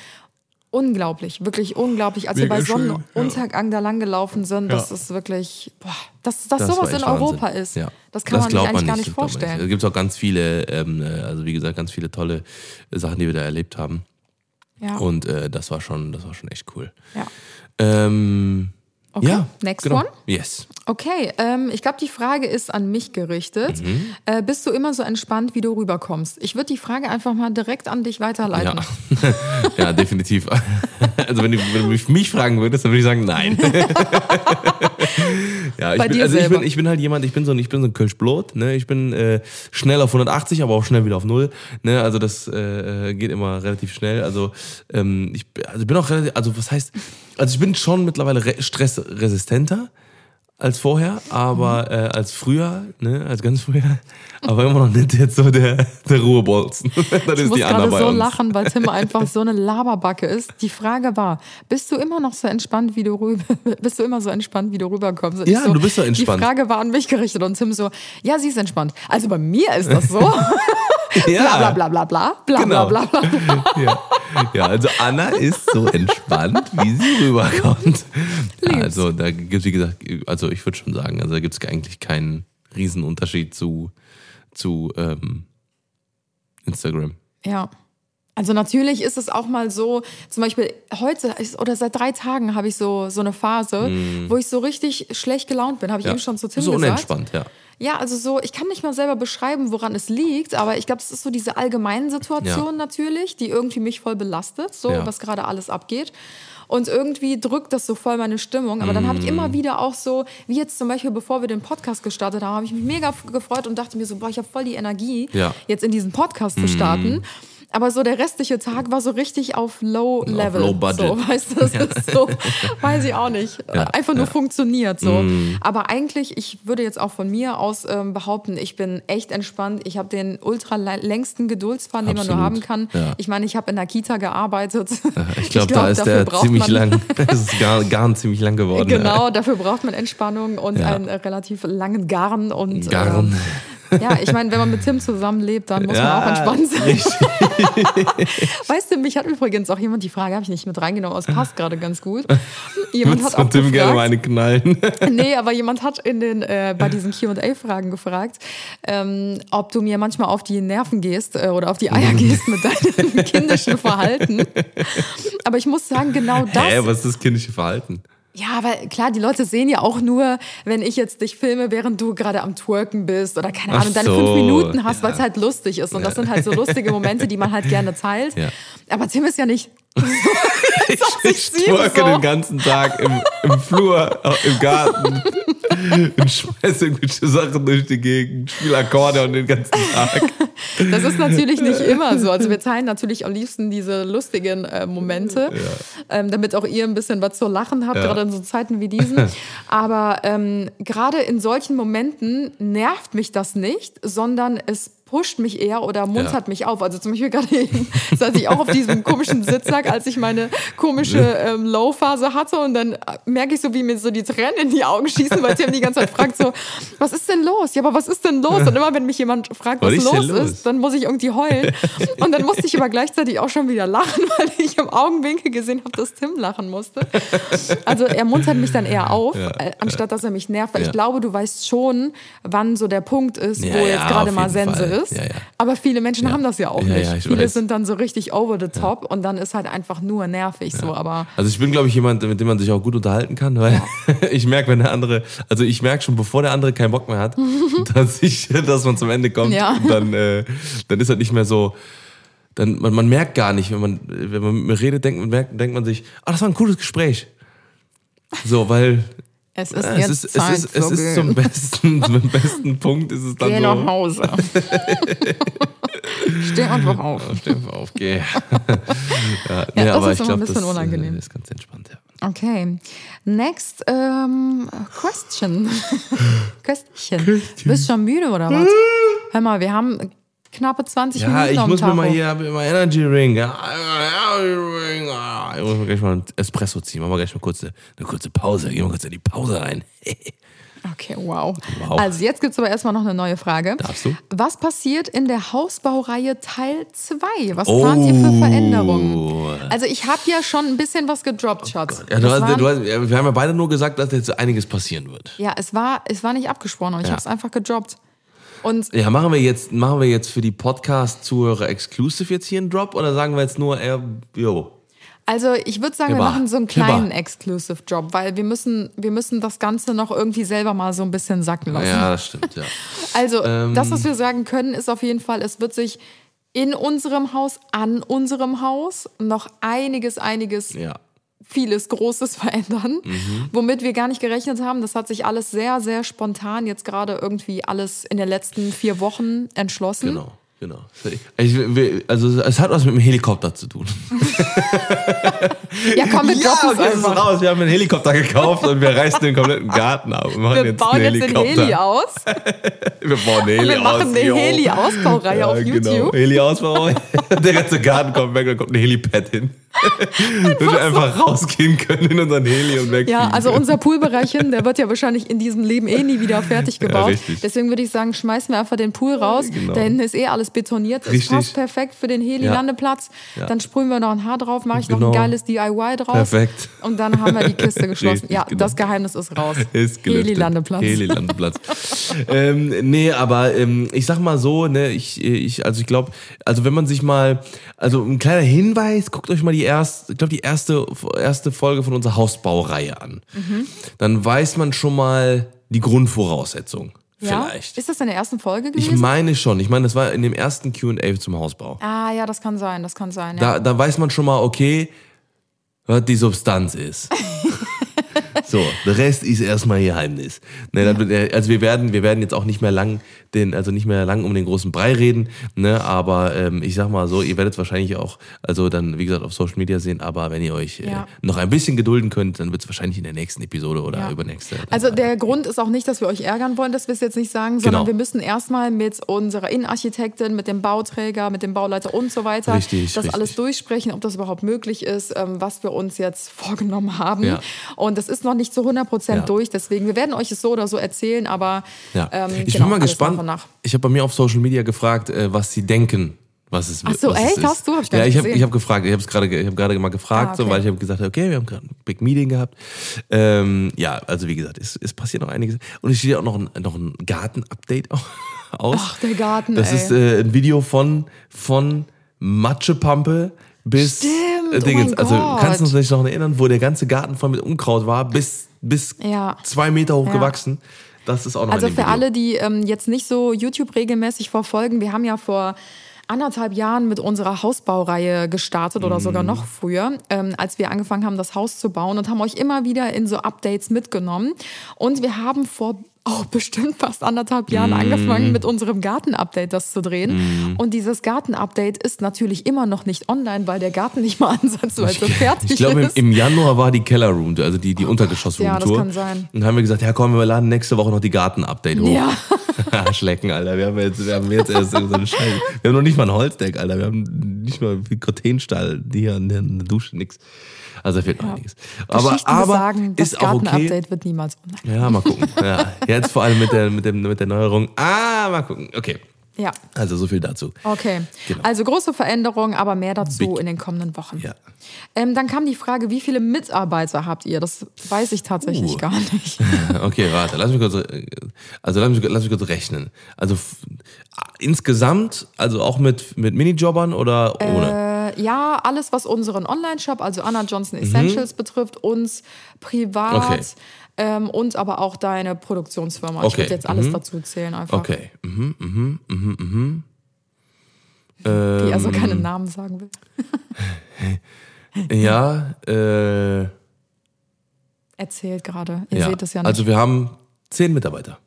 Speaker 1: Unglaublich, wirklich unglaublich. Als wir
Speaker 2: Mega
Speaker 1: bei
Speaker 2: schön,
Speaker 1: Sonnenuntergang da lang gelaufen sind, das
Speaker 2: Ja.
Speaker 1: ist wirklich, boah, dass, dass
Speaker 2: Das
Speaker 1: sowas in Europa
Speaker 2: Wahnsinn.
Speaker 1: ist.
Speaker 2: Ja.
Speaker 1: Das kann man sich eigentlich gar
Speaker 2: das
Speaker 1: nicht
Speaker 2: man
Speaker 1: vorstellen.
Speaker 2: Da gibt es auch ganz viele, ähm, äh, also wie gesagt, ganz viele tolle Sachen, die wir da erlebt haben.
Speaker 1: Ja.
Speaker 2: Und äh, das war schon, das war schon echt cool.
Speaker 1: ja.
Speaker 2: Ähm,
Speaker 1: Okay,
Speaker 2: ja,
Speaker 1: next
Speaker 2: genau.
Speaker 1: one.
Speaker 2: Yes.
Speaker 1: Okay, ähm, ich glaube, die Frage ist an mich gerichtet.
Speaker 2: Mhm.
Speaker 1: Äh, bist du immer so entspannt, wie du rüberkommst? Ich würde die Frage einfach mal direkt an dich weiterleiten.
Speaker 2: Ja. ja, definitiv. Also wenn du, wenn du mich- mich fragen würdest, dann würde ich sagen, nein. ja, ich
Speaker 1: Bei
Speaker 2: bin, also ich bin, ich bin halt jemand, ich bin so ein, ich bin so ein Kölsch-Blot, ne? Ich bin äh, schnell auf 180, aber auch schnell wieder auf null. Ne? Also das äh, geht immer relativ schnell. Also ähm, ich also bin auch relativ, also was heißt, also ich bin schon mittlerweile re stressresistenter als vorher, aber äh, als früher, ne, als ganz früher, aber immer noch nicht jetzt so der, der Ruhebolzen. das
Speaker 1: Ich
Speaker 2: ist
Speaker 1: muss gerade so
Speaker 2: uns.
Speaker 1: lachen, weil Tim einfach so eine Laberbacke ist. Die Frage war, bist du immer noch so entspannt, wie du rüber, bist du immer so entspannt, wie du rüberkommst? Und
Speaker 2: Ja, du bist so entspannt.
Speaker 1: Die Frage war an mich gerichtet und Tim so, ja, sie ist entspannt. Also bei mir ist das so. Bla bla bla bla bla bla
Speaker 2: Genau.
Speaker 1: bla bla bla.
Speaker 2: ja. ja, also Anna ist so entspannt, wie sie rüberkommt. Ja, also da gibt es, wie gesagt, also ich würde schon sagen, also da gibt es eigentlich keinen Riesenunterschied zu, zu ähm, Instagram.
Speaker 1: Ja. Also natürlich ist es auch mal so, zum Beispiel heute oder seit drei Tagen habe ich so, so eine Phase, wo ich so richtig schlecht gelaunt bin, habe ich
Speaker 2: Mm. Ja.
Speaker 1: eben schon zu Tim
Speaker 2: so
Speaker 1: gesagt.
Speaker 2: unentspannt, ja.
Speaker 1: Ja, also so, ich kann nicht mal selber beschreiben, woran es liegt, aber ich glaube, es ist so diese allgemeine Situation
Speaker 2: Ja.
Speaker 1: natürlich, die irgendwie mich voll belastet, so
Speaker 2: Ja.
Speaker 1: was gerade alles abgeht. Und irgendwie drückt das so voll meine Stimmung. Aber dann habe ich
Speaker 2: Mm.
Speaker 1: immer wieder auch so, wie jetzt zum Beispiel, bevor wir den Podcast gestartet haben, habe ich mich mega gefreut und dachte mir so, boah, ich habe voll die Energie,
Speaker 2: Ja. Mm.
Speaker 1: jetzt in diesen Podcast zu starten. Aber so der restliche Tag war so richtig auf Low Level.
Speaker 2: low budget.
Speaker 1: So, weißt du, das ist so, weiß ich auch nicht. Einfach nur funktioniert so.
Speaker 2: Mm.
Speaker 1: Aber eigentlich, ich würde jetzt auch von mir aus ähm, behaupten, ich bin echt entspannt. Ich habe den ultra längsten Geduldsfaden, den man nur haben kann.
Speaker 2: Ja.
Speaker 1: Ich meine, ich habe in der Kita gearbeitet.
Speaker 2: Ich glaube,
Speaker 1: glaub,
Speaker 2: da ist der ziemlich lang. Das ist gar, gar ziemlich lang geworden.
Speaker 1: Genau, dafür braucht man Entspannung und
Speaker 2: Ja.
Speaker 1: einen äh, relativ langen Garn. Und,
Speaker 2: Garn.
Speaker 1: Ähm, ja, ich meine, wenn man mit Tim zusammenlebt, dann muss
Speaker 2: Ja,
Speaker 1: man auch entspannt sein. Weißt du, mich hat übrigens auch jemand die Frage, habe ich nicht mit reingenommen, aber es passt gerade ganz gut. Jemand hat
Speaker 2: du
Speaker 1: auch
Speaker 2: Tim gerne mal
Speaker 1: gefragt,
Speaker 2: eine knallen?
Speaker 1: nee, aber jemand hat in den, äh, bei diesen Q&A-Fragen gefragt, ähm, ob du mir manchmal auf die Nerven gehst äh, oder auf die Eier gehst mit deinem kindischen Verhalten. Aber ich muss sagen, genau das
Speaker 2: Hä, was ist das kindische Verhalten?
Speaker 1: Ja, weil klar, die Leute sehen ja auch nur, wenn ich jetzt dich filme, während du gerade am Twerken bist oder keine Ahnung, deine
Speaker 2: so,
Speaker 1: fünf Minuten hast,
Speaker 2: ja.
Speaker 1: weil es halt lustig ist. Und das sind halt so lustige Momente, die man halt gerne teilt.
Speaker 2: Ja.
Speaker 1: Aber Tim ist ja nicht.
Speaker 2: Ich, ich twerke
Speaker 1: so.
Speaker 2: den ganzen Tag im, im Flur, äh, im Garten und schmeiße irgendwelche Sachen durch die Gegend, spiele Akkordeon den ganzen Tag.
Speaker 1: Das ist natürlich nicht immer so. Also wir teilen natürlich am liebsten diese lustigen äh, Momente, ähm, damit auch ihr ein bisschen was zu lachen habt,
Speaker 2: Ja.
Speaker 1: gerade in so Zeiten wie diesen. Aber ähm, gerade in solchen Momenten nervt mich das nicht, sondern es pusht mich eher oder muntert
Speaker 2: Ja.
Speaker 1: mich auf. Also zum Beispiel gerade eben saß ich auch auf diesem komischen Sitz lag, als ich meine komische ähm, Low-Phase hatte und dann äh, merke ich so, wie mir so die Tränen in die Augen schießen, weil Tim die ganze Zeit fragt so, was ist denn los? Ja, aber was ist denn los? Und immer, wenn mich jemand fragt, was,
Speaker 2: Was ist
Speaker 1: los,
Speaker 2: los?
Speaker 1: ist, dann muss ich irgendwie heulen. Und dann musste ich aber gleichzeitig auch schon wieder lachen, weil ich im Augenwinkel gesehen habe, dass Tim lachen musste. Also er muntert mich dann eher auf, äh, anstatt dass er mich nervt. Weil
Speaker 2: Ja.
Speaker 1: ich glaube, du weißt schon, wann so der Punkt ist,
Speaker 2: Ja,
Speaker 1: wo
Speaker 2: ja,
Speaker 1: jetzt gerade mal Sense
Speaker 2: Fall.
Speaker 1: Ist.
Speaker 2: Ja, ja.
Speaker 1: Aber viele Menschen haben das ja auch nicht. viele
Speaker 2: weiß.
Speaker 1: sind dann so richtig over the top und dann ist halt einfach nur nervig so. Aber
Speaker 2: Also ich bin, glaube ich, jemand, mit dem man sich auch gut unterhalten kann, weil ich merke, wenn der andere, also ich merke schon, bevor der andere keinen Bock mehr hat, dass ich, dass man zum Ende kommt, dann, äh, dann ist halt nicht mehr so, dann, man, man merkt gar nicht, wenn man, wenn man mit mir redet, denkt, man merkt, denkt man sich, ah, das war ein cooles Gespräch. So, weil
Speaker 1: es ist
Speaker 2: äh,
Speaker 1: jetzt
Speaker 2: es ist, es
Speaker 1: Zeit
Speaker 2: ist, es ist zum besten, zum besten Punkt ist es dann
Speaker 1: Geh
Speaker 2: so.
Speaker 1: nach Hause. Steh einfach auf.
Speaker 2: Steh einfach auf, geh. ja, nee,
Speaker 1: das
Speaker 2: aber
Speaker 1: ist
Speaker 2: ich
Speaker 1: immer ein
Speaker 2: glaube,
Speaker 1: bisschen
Speaker 2: das
Speaker 1: unangenehm.
Speaker 2: äh, ist ganz entspannt, ja.
Speaker 1: Okay. Next ähm, question. Question. Bist schon müde oder was? Hör mal, wir haben knappe 20
Speaker 2: Ja,
Speaker 1: Minuten
Speaker 2: ich
Speaker 1: am
Speaker 2: muss mir
Speaker 1: Tacho.
Speaker 2: mal hier hab immer Energy Ring. Ja. Ich muss mir gleich mal einen Espresso ziehen. Machen wir gleich mal kurz eine, eine kurze Pause. Gehen wir kurz in die Pause rein.
Speaker 1: Okay, wow.
Speaker 2: Wow.
Speaker 1: Also jetzt gibt es aber erstmal noch eine neue Frage.
Speaker 2: Darfst du?
Speaker 1: Was passiert in der Hausbaureihe Teil 2? Was plant ihr für Veränderungen? Also ich habe ja schon ein bisschen was gedroppt, Schatz.
Speaker 2: Oh Ja, du hast,
Speaker 1: waren-
Speaker 2: du hast, ja, wir haben ja beide nur gesagt, dass jetzt einiges passieren wird.
Speaker 1: ja, es war, es war nicht abgesprochen, aber ich
Speaker 2: Ja.
Speaker 1: habe es einfach gedroppt. Und
Speaker 2: Ja, machen wir jetzt, machen wir jetzt für die Podcast-Zuhörer exclusive jetzt hier einen Drop oder sagen wir jetzt nur, äh, jo.
Speaker 1: Also ich würde sagen, wir machen so einen kleinen Exclusive-Job, weil wir müssen, wir müssen das Ganze noch irgendwie selber mal so ein bisschen sacken lassen.
Speaker 2: Ja, das stimmt, ja.
Speaker 1: Also
Speaker 2: Ähm.
Speaker 1: das, was wir sagen können, ist auf jeden Fall, es wird sich in unserem Haus, an unserem Haus noch einiges, einiges,
Speaker 2: Ja.
Speaker 1: Vieles Großes verändern,
Speaker 2: Mhm.
Speaker 1: womit wir gar nicht gerechnet haben. Das hat sich alles sehr, sehr spontan jetzt gerade irgendwie alles in den letzten vier Wochen entschlossen.
Speaker 2: Genau, genau. Also es hat was mit dem Helikopter zu tun.
Speaker 1: Ja, komm, wir
Speaker 2: Ja,
Speaker 1: droppen es
Speaker 2: ist
Speaker 1: einfach.
Speaker 2: raus. Wir haben einen Helikopter gekauft und wir reißen den kompletten Garten ab. Wir machen
Speaker 1: Wir
Speaker 2: jetzt
Speaker 1: bauen
Speaker 2: einen
Speaker 1: jetzt den. Heli aus.
Speaker 2: Wir bauen einen Heli
Speaker 1: Wir machen
Speaker 2: aus.
Speaker 1: eine. Heli-Ausbaureihe auf
Speaker 2: Genau.
Speaker 1: YouTube.
Speaker 2: Heli-Ausbau. Der ganze Garten kommt weg, dann kommt ein Helipad hin. Damit wir einfach rausgehen können in unseren Heli und wegfliegen
Speaker 1: Ja, also unser Poolbereichchen, der wird ja wahrscheinlich in diesem Leben eh nie wieder fertig gebaut.
Speaker 2: richtig.
Speaker 1: Deswegen würde ich sagen, schmeißen wir einfach den Pool raus.
Speaker 2: Genau.
Speaker 1: Da hinten ist eh alles betoniert. Es
Speaker 2: Richtig.
Speaker 1: passt perfekt für den Heli-Landeplatz.
Speaker 2: Ja.
Speaker 1: Dann sprühen wir noch einen BH drauf, mache ich noch
Speaker 2: Genau.
Speaker 1: ein geiles DIY drauf.
Speaker 2: Perfekt.
Speaker 1: Und dann haben wir die Kiste geschlossen.
Speaker 2: Richtig,
Speaker 1: ja,
Speaker 2: genau.
Speaker 1: das Geheimnis ist raus.
Speaker 2: Ist.
Speaker 1: Heli-Landeplatz.
Speaker 2: Heli-Landeplatz. ähm, nee, aber ähm, ich sag mal so, ne, ich, ich, also ich glaube, also wenn man sich mal, also ein kleiner Hinweis, guckt euch mal die erste, ich glaube, die erste, erste Folge von unserer Hausbaureihe an.
Speaker 1: Mhm.
Speaker 2: Dann weiß man schon mal die Grundvoraussetzung.
Speaker 1: Ja?
Speaker 2: Vielleicht.
Speaker 1: Ist das in der ersten Folge
Speaker 2: Ich
Speaker 1: gewesen?
Speaker 2: meine schon. Ich meine, das war in dem ersten QA zum Hausbau.
Speaker 1: ah, ja, das kann sein, das kann sein. Ja.
Speaker 2: Da, da weiß man schon mal, okay, was die Substanz ist. so, der Rest ist erstmal Geheimnis. Ne, dann, äh, also wir werden, wir werden jetzt auch nicht mehr lang, den, also nicht mehr lang um den großen Brei reden, ne, aber ähm, ich sag mal so, ihr werdet wahrscheinlich auch, also dann, wie gesagt, auf Social Media sehen, aber wenn ihr euch äh,
Speaker 1: Ja.
Speaker 2: noch ein bisschen gedulden könnt, dann wird es wahrscheinlich in der nächsten Episode oder
Speaker 1: Ja.
Speaker 2: übernächste.
Speaker 1: Also der Grund ist auch nicht, dass wir euch ärgern wollen, dass wir es jetzt nicht sagen, sondern
Speaker 2: Genau.
Speaker 1: wir müssen erstmal mit unserer Innenarchitektin, mit dem Bauträger, mit dem Bauleiter und so weiter
Speaker 2: Richtig,
Speaker 1: das
Speaker 2: richtig.
Speaker 1: alles durchsprechen, ob das überhaupt möglich ist, ähm, was wir uns jetzt vorgenommen haben.
Speaker 2: Ja.
Speaker 1: Und das ist noch nicht zu 100 Prozent
Speaker 2: Ja.
Speaker 1: durch, deswegen, wir werden euch es so oder so erzählen, aber
Speaker 2: Ja.
Speaker 1: ähm,
Speaker 2: ich
Speaker 1: genau,
Speaker 2: bin mal gespannt. Ich habe bei mir auf Social Media gefragt, äh, was sie denken, was es
Speaker 1: Ach so,
Speaker 2: was
Speaker 1: echt? Hast du? Hab ich
Speaker 2: ja, ich habe ich hab gefragt. Ich habe gerade ge- ich hab gerade mal gefragt,
Speaker 1: Ah, okay.
Speaker 2: so, weil ich habe gesagt, okay, wir haben gerade ein Big Meeting gehabt. Ähm, ja, also wie gesagt, es, es passiert noch einiges. Und es steht auch noch ein, noch ein Garten-Update au- aus.
Speaker 1: Ach, der Garten,
Speaker 2: Das
Speaker 1: ey.
Speaker 2: ist äh, ein Video von, von Matschepampe bis
Speaker 1: Stimmt, oh
Speaker 2: Dingens.
Speaker 1: mein
Speaker 2: also
Speaker 1: Gott.
Speaker 2: kannst du uns nicht noch erinnern, wo der ganze Garten voll mit Unkraut war, bis, bis
Speaker 1: Ja.
Speaker 2: zwei Meter hoch gewachsen. Das ist auch noch
Speaker 1: Also für
Speaker 2: Video.
Speaker 1: alle, die ähm, jetzt nicht so YouTube regelmäßig verfolgen, wir haben ja vor anderthalb Jahren mit unserer Hausbaureihe gestartet oder sogar
Speaker 2: Mhm.
Speaker 1: noch früher, ähm, als wir angefangen haben, das Haus zu bauen und haben euch immer wieder in so Updates mitgenommen. Und wir haben vor auch bestimmt fast anderthalb Jahren
Speaker 2: Mhm.
Speaker 1: angefangen, mit unserem Garten-Update das zu drehen. Und dieses Garten-Update ist natürlich immer noch nicht online, weil der Garten nicht mal ansatzweise fertig
Speaker 2: Ich glaube, im,
Speaker 1: ist.
Speaker 2: im Januar war die Keller-Room, also die, die Untergeschoss-Room-Tour.
Speaker 1: Ja, das kann sein.
Speaker 2: Und dann haben wir gesagt, ja komm, wir laden nächste Woche noch die Garten-Update hoch.
Speaker 1: Ja.
Speaker 2: Schlecken, Alter. Wir haben jetzt, wir haben jetzt erst so eine Scheiße. Wir haben noch nicht mal ein Holzdeck, Alter. Wir haben nicht mal wie Cortenstall, hier der Dusche, nix. Also da fehlt noch einiges. Aber, aber
Speaker 1: besagen, das
Speaker 2: ist auch okay.
Speaker 1: Wird niemals online.
Speaker 2: Ja, mal gucken. Ja, jetzt vor allem mit der, mit, dem, mit der Neuerung. Ah, mal gucken. Okay.
Speaker 1: Ja.
Speaker 2: Also so viel dazu.
Speaker 1: Okay,
Speaker 2: Genau.
Speaker 1: also große Veränderung, aber mehr dazu
Speaker 2: Big.
Speaker 1: in den kommenden Wochen.
Speaker 2: Ja.
Speaker 1: Ähm, dann kam die Frage, wie viele Mitarbeiter habt ihr? Das weiß ich tatsächlich
Speaker 2: Uh.
Speaker 1: gar nicht.
Speaker 2: Okay, warte, lass mich kurz, also lass mich, lass mich kurz rechnen. Also insgesamt, also auch mit, mit Minijobbern oder ohne?
Speaker 1: Äh, ja, alles, was unseren Online-Shop, also Anna Johnson Essentials betrifft, uns privat
Speaker 2: Mhm. Okay.
Speaker 1: ähm, und aber auch deine Produktionsfirma. Ich
Speaker 2: Okay,
Speaker 1: würde jetzt alles
Speaker 2: mhm.
Speaker 1: dazu zählen einfach.
Speaker 2: Okay. Mhm, mhm, mhm, mhm.
Speaker 1: Die also
Speaker 2: Ähm.
Speaker 1: keine Namen sagen will.
Speaker 2: Ja, äh,
Speaker 1: Erzählt gerade. Ihr
Speaker 2: ja.
Speaker 1: seht es ja nicht.
Speaker 2: Also wir haben zehn Mitarbeiter.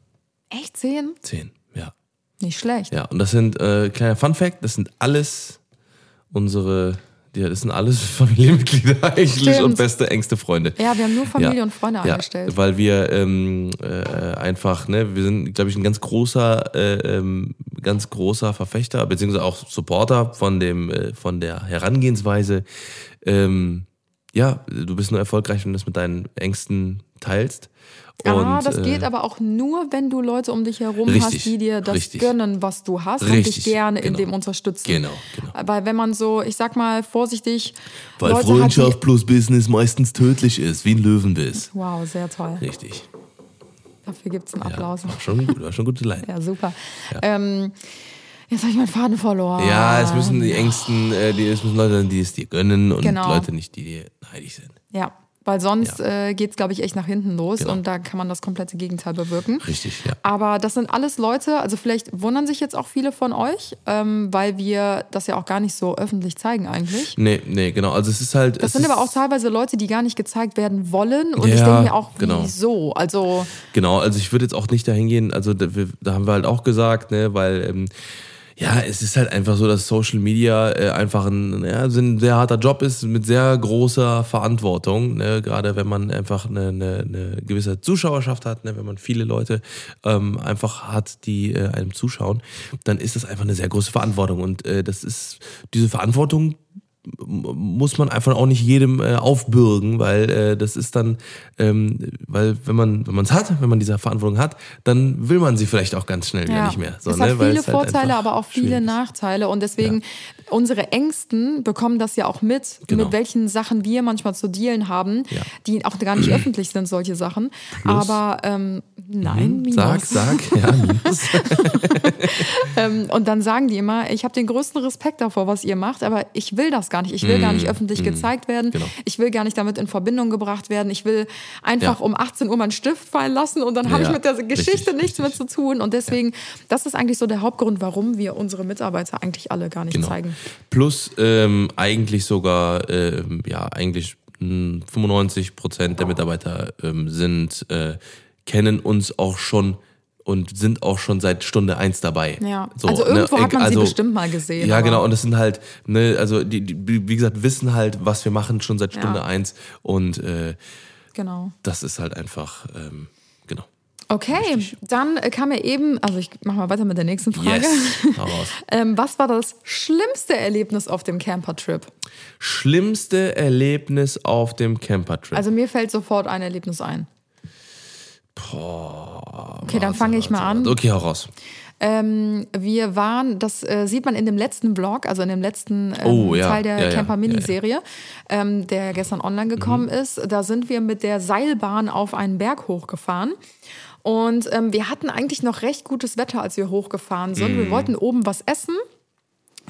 Speaker 1: Echt zehn?
Speaker 2: Zehn, ja.
Speaker 1: Nicht schlecht.
Speaker 2: Ja, und das sind, äh, kleiner Fun Fact, das sind alles unsere, ja, das sind alles Familienmitglieder eigentlich
Speaker 1: Stimmt.
Speaker 2: und beste, engste Freunde.
Speaker 1: Ja, wir haben nur Familie
Speaker 2: Ja.
Speaker 1: und Freunde
Speaker 2: Ja,
Speaker 1: angestellt.
Speaker 2: weil wir ähm, äh, einfach, ne, wir sind, glaube ich, ein ganz großer, äh, ähm, ganz großer Verfechter, beziehungsweise auch Supporter von dem, äh, von der Herangehensweise. Ähm, ja, du bist nur erfolgreich, wenn du das mit deinen Ängsten teilst.
Speaker 1: Ah,
Speaker 2: Und,
Speaker 1: das
Speaker 2: äh,
Speaker 1: geht aber auch nur, wenn du Leute um dich herum
Speaker 2: Richtig,
Speaker 1: hast, die dir das
Speaker 2: richtig.
Speaker 1: gönnen, was du hast und
Speaker 2: Richtig,
Speaker 1: dich gerne in
Speaker 2: genau.
Speaker 1: dem unterstützen.
Speaker 2: Genau, genau.
Speaker 1: Weil wenn man so, ich sag mal vorsichtig,
Speaker 2: Weil
Speaker 1: Leute
Speaker 2: Freundschaft
Speaker 1: hat,
Speaker 2: plus Business meistens tödlich ist, wie ein Löwenbiss.
Speaker 1: Wow, sehr toll.
Speaker 2: Richtig.
Speaker 1: Dafür gibt es einen
Speaker 2: Ja,
Speaker 1: Applaus.
Speaker 2: war schon gut, war schon gute Line.
Speaker 1: Ja, super. Ähm, jetzt habe ich meinen Faden verloren.
Speaker 2: Ja, es müssen die Ängsten, äh, die, es müssen Leute sein, die es dir gönnen und
Speaker 1: Genau.
Speaker 2: Leute nicht, die dir neidisch sind.
Speaker 1: Ja, weil sonst
Speaker 2: Ja.
Speaker 1: äh, geht es, glaube ich, echt nach hinten los
Speaker 2: Genau.
Speaker 1: und da kann man das komplette Gegenteil bewirken.
Speaker 2: Richtig, ja.
Speaker 1: Aber das sind alles Leute, also vielleicht wundern sich jetzt auch viele von euch, ähm, weil wir das ja auch gar nicht so öffentlich zeigen eigentlich.
Speaker 2: Nee, nee, genau. Also es ist halt.
Speaker 1: Das sind aber auch teilweise Leute, die gar nicht gezeigt werden wollen. Und ich
Speaker 2: Ja,
Speaker 1: denke mir auch,
Speaker 2: genau.
Speaker 1: wieso? Also,
Speaker 2: Genau, also ich würde jetzt auch nicht dahin gehen, also da, wir, da haben wir halt auch gesagt, ne, weil ähm, ja, es ist halt einfach so, dass Social Media äh, einfach ein, ja, ein sehr harter Job ist mit sehr großer Verantwortung, ne, gerade wenn man einfach eine, eine, eine gewisse Zuschauerschaft hat, ne, wenn man viele Leute ähm, einfach hat, die äh, einem zuschauen, dann ist das einfach eine sehr große Verantwortung. Und äh, das ist diese Verantwortung muss man einfach auch nicht jedem äh, aufbürgen, weil äh, das ist dann, ähm, weil wenn man wenn man es hat, wenn man diese Verantwortung hat, dann will man sie vielleicht auch ganz schnell wieder nicht mehr. So,
Speaker 1: es
Speaker 2: ne?
Speaker 1: hat
Speaker 2: Weil
Speaker 1: viele
Speaker 2: es halt
Speaker 1: Vorteile,
Speaker 2: einfach
Speaker 1: aber auch viele. Nachteile. Und deswegen, unsere Ängsten bekommen das ja auch mit,
Speaker 2: Genau.
Speaker 1: mit welchen Sachen wir manchmal zu dealen haben,
Speaker 2: Ja.
Speaker 1: die auch gar nicht öffentlich sind, solche Sachen. Aber ähm, nein, Minus.
Speaker 2: Sag, sag, ja, Minus.
Speaker 1: Ähm, und dann sagen die immer, ich habe den größten Respekt davor, was ihr macht, aber ich will das gar nicht. Ich will gar nicht öffentlich gezeigt werden.
Speaker 2: Genau.
Speaker 1: Ich will gar nicht damit in Verbindung gebracht werden. Ich will einfach
Speaker 2: Ja.
Speaker 1: um 18 Uhr meinen Stift fallen lassen und dann habe
Speaker 2: Ja,
Speaker 1: ich mit der Geschichte
Speaker 2: richtig,
Speaker 1: nichts mehr zu tun. Und deswegen, das ist eigentlich so der Hauptgrund, warum wir unsere Mitarbeiter eigentlich alle gar nicht
Speaker 2: Genau.
Speaker 1: zeigen.
Speaker 2: Plus ähm, eigentlich sogar, ähm, ja, eigentlich mh, 95 Prozent der Mitarbeiter ähm, sind, äh, kennen uns auch schon und sind auch schon seit Stunde eins dabei.
Speaker 1: Ja. Also irgendwo hat man sie bestimmt mal gesehen,
Speaker 2: Ja, genau. Und das sind halt, ne, also die, die, wie gesagt, wissen halt, was wir machen schon seit Stunde
Speaker 1: Ja.
Speaker 2: eins und äh,
Speaker 1: Genau.
Speaker 2: das ist halt einfach, ähm, genau.
Speaker 1: Okay, dann äh, kam ja eben, also ich mache mal weiter mit der nächsten Frage.
Speaker 2: Yes.
Speaker 1: Ähm, was war das schlimmste Erlebnis auf dem Camper-Trip?
Speaker 2: Schlimmste Erlebnis auf dem Campertrip.
Speaker 1: Also mir fällt sofort ein Erlebnis ein. Okay, dann fange ich mal an.
Speaker 2: Okay, hau raus.
Speaker 1: Ähm, wir waren, das äh, sieht man in dem letzten Vlog, also in dem letzten ähm,
Speaker 2: Oh, ja,
Speaker 1: Teil der
Speaker 2: ja, ja,
Speaker 1: Camper-Miniserie, ähm, der gestern online gekommen
Speaker 2: Mhm.
Speaker 1: ist. Da sind wir mit der Seilbahn auf einen Berg hochgefahren. Und ähm, wir hatten eigentlich noch recht gutes Wetter, als wir hochgefahren sind.
Speaker 2: Mhm.
Speaker 1: Wir wollten oben was essen.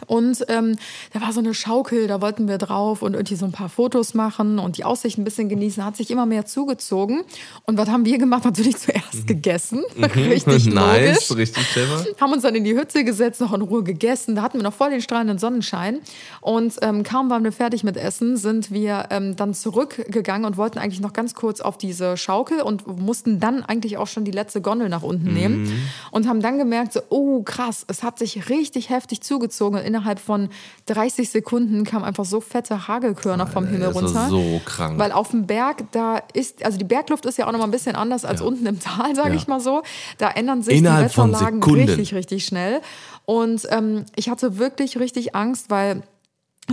Speaker 1: Und ähm, da war so eine Schaukel, da wollten wir drauf und irgendwie so ein paar Fotos machen und die Aussicht ein bisschen genießen. Hat sich immer mehr zugezogen. Und was haben wir gemacht? Natürlich zuerst gegessen. Richtig
Speaker 2: Mhm. nice,
Speaker 1: logisch
Speaker 2: richtig clever.
Speaker 1: haben uns dann in die Hütte gesetzt, noch in Ruhe gegessen. Da hatten wir noch voll den strahlenden Sonnenschein. Und ähm, kaum waren wir fertig mit Essen, sind wir ähm, dann zurückgegangen und wollten eigentlich noch ganz kurz auf diese Schaukel und mussten dann eigentlich auch schon die letzte Gondel nach unten nehmen.
Speaker 2: Mhm.
Speaker 1: Und haben dann gemerkt, so, oh krass, es hat sich richtig heftig zugezogen. Innerhalb von 30 Sekunden kamen einfach so fette Hagelkörner vom Himmel
Speaker 2: das war
Speaker 1: runter.
Speaker 2: so krank.
Speaker 1: Weil auf dem Berg, da ist, also die Bergluft ist ja auch noch mal ein bisschen anders als
Speaker 2: Ja.
Speaker 1: unten im Tal, sage
Speaker 2: Ja.
Speaker 1: ich mal so. Da ändern sich
Speaker 2: Innerhalb
Speaker 1: die Wetterlagen richtig, richtig schnell. Und ähm, ich hatte wirklich richtig Angst, weil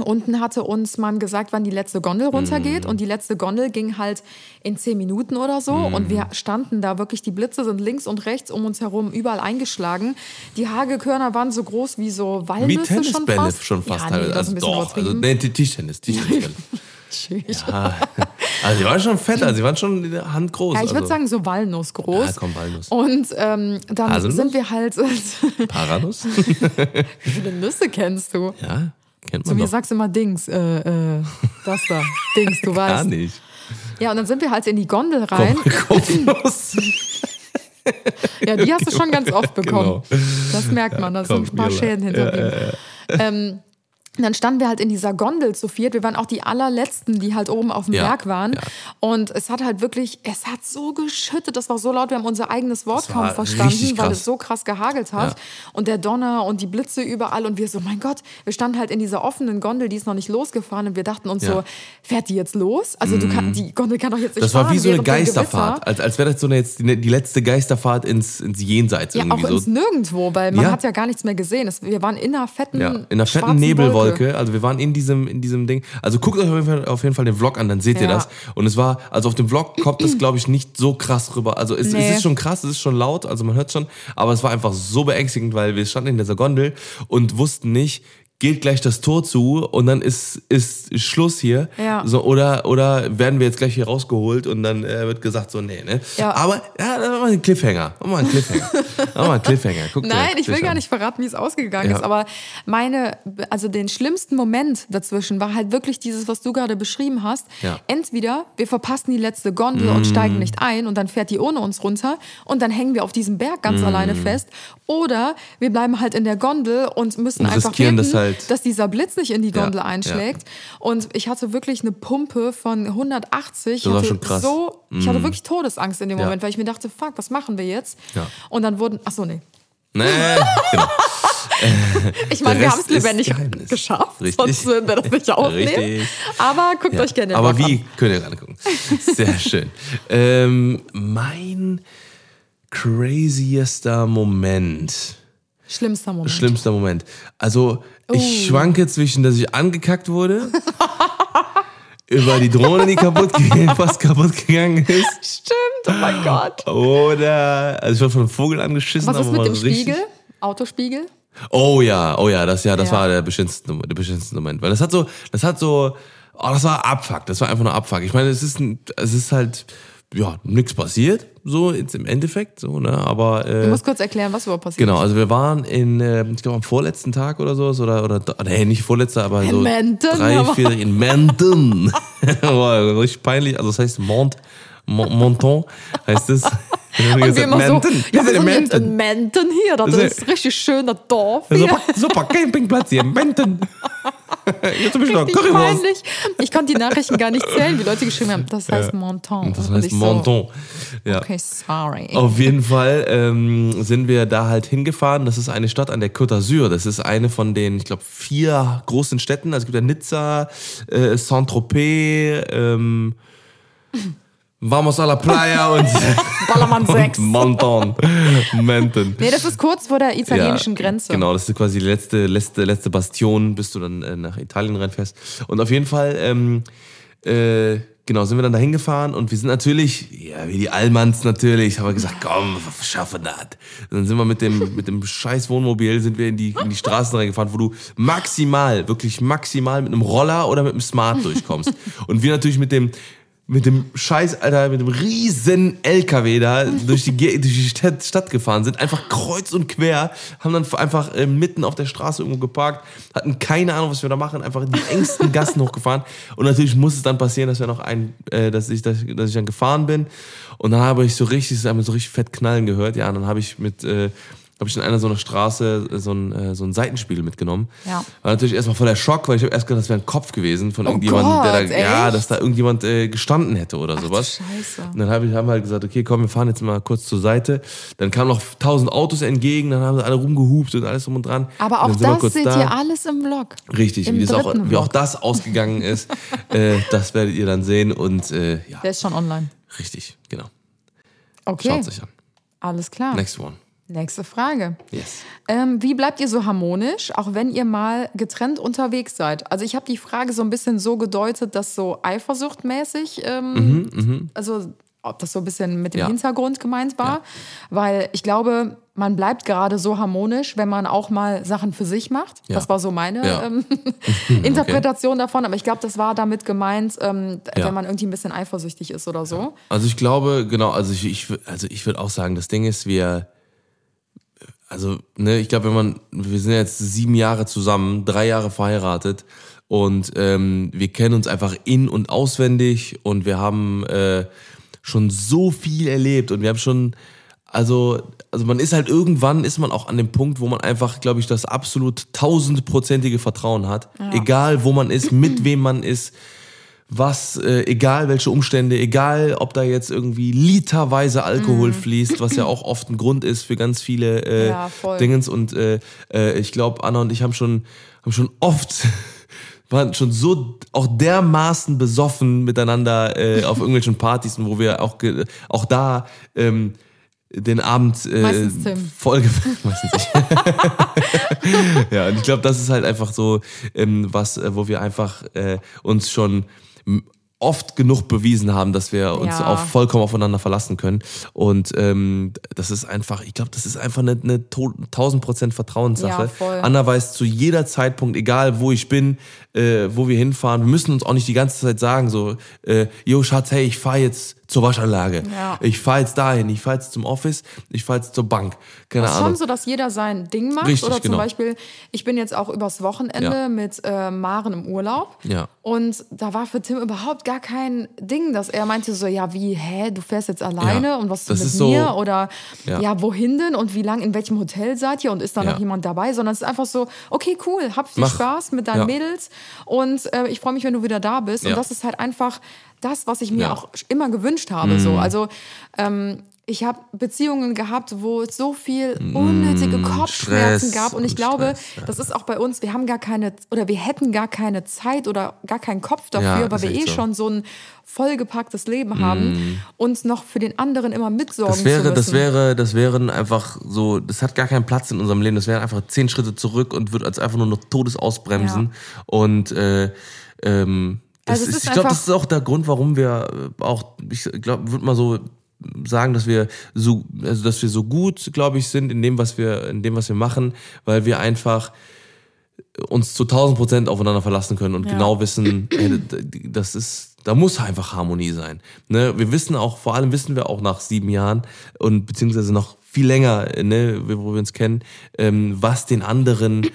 Speaker 1: unten hatte uns man gesagt, wann die letzte Gondel runtergeht.
Speaker 2: Mhm.
Speaker 1: Und die letzte Gondel ging halt in zehn Minuten oder so. Und wir standen da wirklich, die Blitze sind links und rechts um uns herum überall eingeschlagen. Die Hagelkörner waren so groß wie so
Speaker 2: Wie
Speaker 1: Walnüsse schon
Speaker 2: Tennisbälle
Speaker 1: fast.
Speaker 2: schon fast
Speaker 1: ja, nee,
Speaker 2: Also doch, also nee, die Tischtennis, Tischtennisbälle. ja. Also die waren schon fett, also die waren schon handgroß.
Speaker 1: Ja, ich würde
Speaker 2: also.
Speaker 1: sagen so Walnuss groß.
Speaker 2: Ja, komm, Walnuss.
Speaker 1: Und ähm, dann
Speaker 2: Haselnuss?
Speaker 1: sind wir halt.
Speaker 2: Paranuss?
Speaker 1: Wie viele Nüsse kennst du?
Speaker 2: ja, kennt
Speaker 1: Zu
Speaker 2: man
Speaker 1: mir
Speaker 2: doch.
Speaker 1: sagst du immer Dings, äh, äh, das da, Dings, du
Speaker 2: Gar
Speaker 1: weißt.
Speaker 2: nicht.
Speaker 1: Ja, und dann sind wir halt in die Gondel rein.
Speaker 2: Kopfnuss.
Speaker 1: Ja, die hast du schon ganz oft bekommen.
Speaker 2: Genau.
Speaker 1: Das merkt man, da sind ein paar. Schäden hinterblieben. Ähm, und dann standen wir halt in dieser Gondel zu viert. Wir waren auch die allerletzten, die halt oben auf dem
Speaker 2: Ja,
Speaker 1: Berg waren.
Speaker 2: ja.
Speaker 1: Und es hat halt wirklich, es hat so geschüttet. Das war so laut, wir haben unser eigenes Wort kaum verstanden, weil es so krass gehagelt hat.
Speaker 2: Ja.
Speaker 1: Und der Donner und die Blitze überall. Und wir so, mein Gott, wir standen halt in dieser offenen Gondel, die ist noch nicht losgefahren. Und wir dachten uns.
Speaker 2: Mhm.
Speaker 1: so, fährt die jetzt los? Also du kann, die Gondel kann doch jetzt nicht
Speaker 2: Das war wie so eine Geisterfahrt. Als, als wäre das so eine, jetzt die, die letzte Geisterfahrt ins, ins Jenseits
Speaker 1: Ja,
Speaker 2: irgendwie
Speaker 1: auch
Speaker 2: so.
Speaker 1: ins Nirgendwo, weil man hat ja gar nichts mehr gesehen. Es, wir waren in einer fetten,
Speaker 2: in einer fetten Nebelwolke.
Speaker 1: Wolke.
Speaker 2: Also wir waren in diesem, in diesem Ding. Also guckt euch auf jeden, Fall, auf jeden Fall den Vlog an, dann seht ihr
Speaker 1: Ja.
Speaker 2: das. Und es war, also auf dem Vlog kommt das, glaube ich, nicht so krass rüber. Also es,
Speaker 1: Nee.
Speaker 2: es ist schon krass, es ist schon laut, also man hört schon, aber es war einfach so beängstigend, weil wir standen in dieser Gondel und wussten nicht, geht gleich das Tor zu und dann ist, ist Schluss hier.
Speaker 1: Ja.
Speaker 2: So, oder, oder werden wir jetzt gleich hier rausgeholt und dann äh, wird gesagt, so, nee, ne?
Speaker 1: Ja.
Speaker 2: Aber, ja, da mal einen Cliffhanger. Mach mal einen Cliffhanger. Mach mal einen Cliffhanger. Guck
Speaker 1: Nein, ich will gar nicht verraten, wie es ausgegangen
Speaker 2: Ja.
Speaker 1: ist, aber meine, also den schlimmsten Moment dazwischen war halt wirklich dieses, was du gerade beschrieben hast.
Speaker 2: Ja.
Speaker 1: Entweder wir verpassen die letzte Gondel und steigen nicht ein und dann fährt die ohne uns runter und dann hängen wir auf diesem Berg ganz alleine fest. Oder wir bleiben halt in der Gondel und müssen
Speaker 2: Und
Speaker 1: einfach
Speaker 2: riskieren das halt.
Speaker 1: dass dieser Blitz nicht in die
Speaker 2: Ja,
Speaker 1: Gondel
Speaker 2: ja.
Speaker 1: einschlägt. Und ich hatte wirklich eine Pumpe von 180.
Speaker 2: Das war schon krass.
Speaker 1: So, ich hatte wirklich Todesangst in dem
Speaker 2: Ja.
Speaker 1: Moment, weil ich mir dachte, fuck, was machen wir jetzt?
Speaker 2: Ja.
Speaker 1: Und dann wurden, ach so, nee.
Speaker 2: Nee, genau.
Speaker 1: Ich meine, wir haben es lebendig
Speaker 2: Geheimnis.
Speaker 1: geschafft,
Speaker 2: Richtig.
Speaker 1: sonst würden wir das nicht aufnehmen.
Speaker 2: Richtig.
Speaker 1: Aber guckt
Speaker 2: Ja.
Speaker 1: euch gerne
Speaker 2: Aber wie,
Speaker 1: an.
Speaker 2: könnt ihr gerade gucken. Sehr schön. Ähm, mein craziester Moment.
Speaker 1: Schlimmster Moment.
Speaker 2: Schlimmster Moment. Also, ich
Speaker 1: Oh.
Speaker 2: schwanke zwischen, dass ich angekackt wurde, über die Drohne, die kaputt, ge- fast kaputt gegangen ist,
Speaker 1: Stimmt, oh mein Gott.
Speaker 2: oder, also ich wurde von einem Vogel angeschissen.
Speaker 1: Was ist
Speaker 2: aber
Speaker 1: mit dem
Speaker 2: richtig-
Speaker 1: Spiegel? Autospiegel?
Speaker 2: Oh ja, oh ja, das ja, das
Speaker 1: Ja.
Speaker 2: war der beschissenste, der beschissenste Moment, weil das hat so, das hat so, oh, das war Abfuck, das war einfach nur Abfuck. Ich meine, es ist, ein, es ist halt, ja, nichts passiert, so jetzt im Endeffekt, so ne, aber
Speaker 1: Du
Speaker 2: äh,
Speaker 1: musst kurz erklären, was überhaupt passiert
Speaker 2: genau, also wir waren in, äh, ich glaube am vorletzten Tag oder so, oder oder nee, nicht vorletzter, aber so
Speaker 1: Menden,
Speaker 2: drei, vier in Menden, Boah, richtig peinlich, also das heißt Mont, Mon- Monton heißt es.
Speaker 1: Und wir immer so, ja, wir
Speaker 2: sind in
Speaker 1: sind jetzt in Menden hier, das
Speaker 2: Das
Speaker 1: ist ein richtig schöner Dorf hier.
Speaker 2: Super, super Campingplatz hier in Menden. Jetzt ich noch
Speaker 1: peinlich. Ich konnte die Nachrichten gar nicht zählen, wie Leute geschrieben haben, das heißt Monton.
Speaker 2: Das heißt
Speaker 1: ich so,
Speaker 2: Monton. Ja.
Speaker 1: Okay, sorry.
Speaker 2: Auf jeden Fall ähm, sind wir da halt hingefahren. Das ist eine Stadt an der Côte d'Azur. Das ist eine von den, ich glaube, vier großen Städten. Also es gibt ja Nizza, äh, Saint-Tropez, ähm, Vamos a la Playa und,
Speaker 1: Ballermann 6.
Speaker 2: und Monton. Menten.
Speaker 1: Nee, das ist kurz vor der italienischen
Speaker 2: Ja,
Speaker 1: Grenze.
Speaker 2: Genau, das ist quasi die letzte, letzte, letzte Bastion, bis du dann äh, nach Italien reinfährst. Und auf jeden Fall, ähm, äh, genau, sind wir dann da hingefahren und wir sind natürlich, ja, wie die Allmanns natürlich, haben wir gesagt, komm, wir schaffen das. Dann sind wir mit dem, mit dem scheiß Wohnmobil, sind wir in die, in die Straßen reingefahren, wo du maximal, wirklich maximal mit einem Roller oder mit einem Smart durchkommst. Und wir natürlich mit dem, mit dem Scheiß, Alter, mit dem riesen LKW da durch die, durch die Stadt, Stadt gefahren sind, einfach kreuz und quer, haben dann einfach äh, mitten auf der Straße irgendwo geparkt, hatten keine Ahnung, was wir da machen, einfach in die engsten Gassen hochgefahren. Und natürlich muss es dann passieren, dass wir noch ein, äh, dass ich, dass, dass ich dann gefahren bin. Und dann habe ich so richtig, so richtig fett knallen gehört, ja, und dann habe ich mit, äh, habe ich in einer so einer Straße äh, so einen, äh, so einen Seitenspiegel mitgenommen.
Speaker 1: Ja.
Speaker 2: War natürlich erstmal voll der Schock, weil ich habe erst gedacht, das wäre ein Kopf gewesen von irgendjemandem, der da,
Speaker 1: Oh Gott,
Speaker 2: ja,
Speaker 1: echt?
Speaker 2: dass da irgendjemand äh, gestanden hätte oder sowas.
Speaker 1: Scheiße.
Speaker 2: Und dann hab ich, haben wir halt gesagt, okay, komm, wir fahren jetzt mal kurz zur Seite. Dann kamen noch tausend Autos entgegen, dann haben sie alle rumgehupt und alles drum und dran.
Speaker 1: Aber auch das seht
Speaker 2: da.
Speaker 1: ihr alles im Vlog.
Speaker 2: Richtig,
Speaker 1: Im
Speaker 2: wie, das auch,
Speaker 1: dritten
Speaker 2: wie auch
Speaker 1: Vlog.
Speaker 2: das ausgegangen ist, äh, das werdet ihr dann sehen und äh, ja,
Speaker 1: Der ist schon online.
Speaker 2: richtig, genau.
Speaker 1: Okay,
Speaker 2: Schaut sich an.
Speaker 1: alles klar.
Speaker 2: Next one.
Speaker 1: Nächste Frage.
Speaker 2: Yes.
Speaker 1: Ähm, wie bleibt ihr so harmonisch, auch wenn ihr mal getrennt unterwegs seid? Also ich habe die Frage so ein bisschen so gedeutet, dass so eifersuchtmäßig, ähm, also ob das so ein bisschen mit dem
Speaker 2: Mhm, Ja.
Speaker 1: Hintergrund gemeint war, weil ich glaube, man bleibt gerade so harmonisch, wenn man auch mal Sachen für sich macht.
Speaker 2: Ja.
Speaker 1: Das war so meine
Speaker 2: Ja.
Speaker 1: ähm, Interpretation davon, aber ich glaube, das war damit gemeint, ähm,
Speaker 2: Ja.
Speaker 1: wenn man irgendwie ein bisschen eifersüchtig ist oder so.
Speaker 2: Also ich glaube, genau, also ich, ich also ich würde auch sagen, das Ding ist, wir, also, ne, ich glaube, wenn man, wir sind jetzt sieben Jahre zusammen, drei Jahre verheiratet und ähm, wir kennen uns einfach in- und auswendig und wir haben äh, schon so viel erlebt und wir haben schon, also, also man ist halt irgendwann, ist man auch an dem Punkt, wo man einfach, glaube ich, das absolut tausendprozentige Vertrauen hat. Egal, wo man ist, mit wem man ist was, äh, egal welche Umstände, egal ob da jetzt irgendwie literweise Alkohol fließt, was ja auch oft ein Grund ist für ganz viele äh,
Speaker 1: Ja.
Speaker 2: Dingens. Und äh, äh, ich glaube, Anna und ich haben schon, haben schon oft, waren schon so auch dermaßen besoffen miteinander äh, auf irgendwelchen Partys, wo wir auch, auch da ähm, den Abend äh. Folge meistens ich. ja, und ich glaube, das ist halt einfach so ähm, was, äh, wo wir einfach äh, uns schon oft genug bewiesen haben, dass wir uns
Speaker 1: Ja.
Speaker 2: auch vollkommen aufeinander verlassen können. Und ähm, das ist einfach, ich glaube, das ist einfach eine, eine to- 1000 Prozent Vertrauenssache.
Speaker 1: Ja, voll.
Speaker 2: Anna weiß zu jeder Zeitpunkt, egal wo ich bin, äh, wo wir hinfahren, wir müssen uns auch nicht die ganze Zeit sagen, so, äh, yo Schatz, hey, ich fahre jetzt zur Waschanlage.
Speaker 1: Ja.
Speaker 2: Ich fahre jetzt dahin, ich fahre jetzt zum Office, ich fahre jetzt zur Bank. Keine
Speaker 1: Das ist
Speaker 2: Ahnung.
Speaker 1: schon so, dass jeder sein Ding macht.
Speaker 2: Richtig,
Speaker 1: Oder zum
Speaker 2: genau.
Speaker 1: Beispiel, ich bin jetzt auch übers Wochenende
Speaker 2: Ja.
Speaker 1: mit äh, Maren im Urlaub.
Speaker 2: Ja.
Speaker 1: Und da war für Tim überhaupt gar kein Ding, dass er meinte so, ja, wie, hä, du fährst jetzt alleine
Speaker 2: Ja.
Speaker 1: und was ist
Speaker 2: Das
Speaker 1: mit
Speaker 2: ist so-
Speaker 1: mir? Oder
Speaker 2: Ja.
Speaker 1: wohin denn und wie lang, in welchem Hotel seid ihr und ist da noch jemand dabei? Sondern es ist einfach so, okay, cool, hab viel
Speaker 2: Mach.
Speaker 1: Spaß mit deinen. Mädels und äh, ich freue mich, wenn du wieder da bist.
Speaker 2: Ja.
Speaker 1: Und das ist halt einfach das, was ich mir
Speaker 2: Ja. Mhm.
Speaker 1: auch immer gewünscht habe. So. Also ähm, ich habe Beziehungen gehabt, wo es so viel unnötige Kopfschmerzen
Speaker 2: Mm, Stress
Speaker 1: gab. Und ich
Speaker 2: und
Speaker 1: glaube,
Speaker 2: Stress, ja.
Speaker 1: das ist auch bei uns, wir haben gar keine, oder wir hätten gar keine Zeit oder gar keinen Kopf dafür,
Speaker 2: Ja,
Speaker 1: weil wir eh
Speaker 2: so. Mm.
Speaker 1: schon so ein vollgepacktes Leben haben, uns noch für den anderen immer mitsorgen
Speaker 2: Das wäre,
Speaker 1: zu müssen.
Speaker 2: das wäre, das wären einfach so, das hat gar keinen Platz in unserem Leben. Das wären einfach zehn Schritte zurück und wird als einfach nur noch Todes ausbremsen. Und äh, ähm, das
Speaker 1: Also
Speaker 2: ist,
Speaker 1: ist
Speaker 2: ich glaube, das ist auch der Grund, warum wir äh, auch, ich glaube, würde mal so sagen, dass wir so, also dass wir so gut, glaube ich, sind in dem, was wir, in dem, was wir machen, weil wir einfach uns zu 1000 Prozent aufeinander verlassen können und
Speaker 1: Ja.
Speaker 2: genau wissen, ey, d- d- das ist, da muss einfach Harmonie sein. Ne? Wir wissen auch, vor allem wissen wir auch nach sieben Jahren und beziehungsweise noch viel länger, ne, wo wir uns kennen, ähm, was den anderen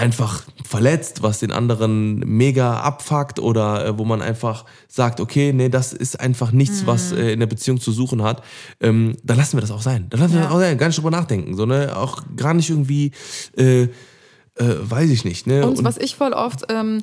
Speaker 2: einfach verletzt, was den anderen mega abfuckt oder äh, wo man einfach sagt, okay, nee, das ist einfach
Speaker 1: Mhm.
Speaker 2: nichts, was äh, in der Beziehung zu suchen hat, ähm, dann lassen wir das auch sein. Dann lassen wir
Speaker 1: Ja.
Speaker 2: das auch sein, gar nicht drüber nachdenken, so, ne? auch gar nicht irgendwie, äh, äh, weiß ich nicht. Ne?
Speaker 1: Und was ich voll oft ähm,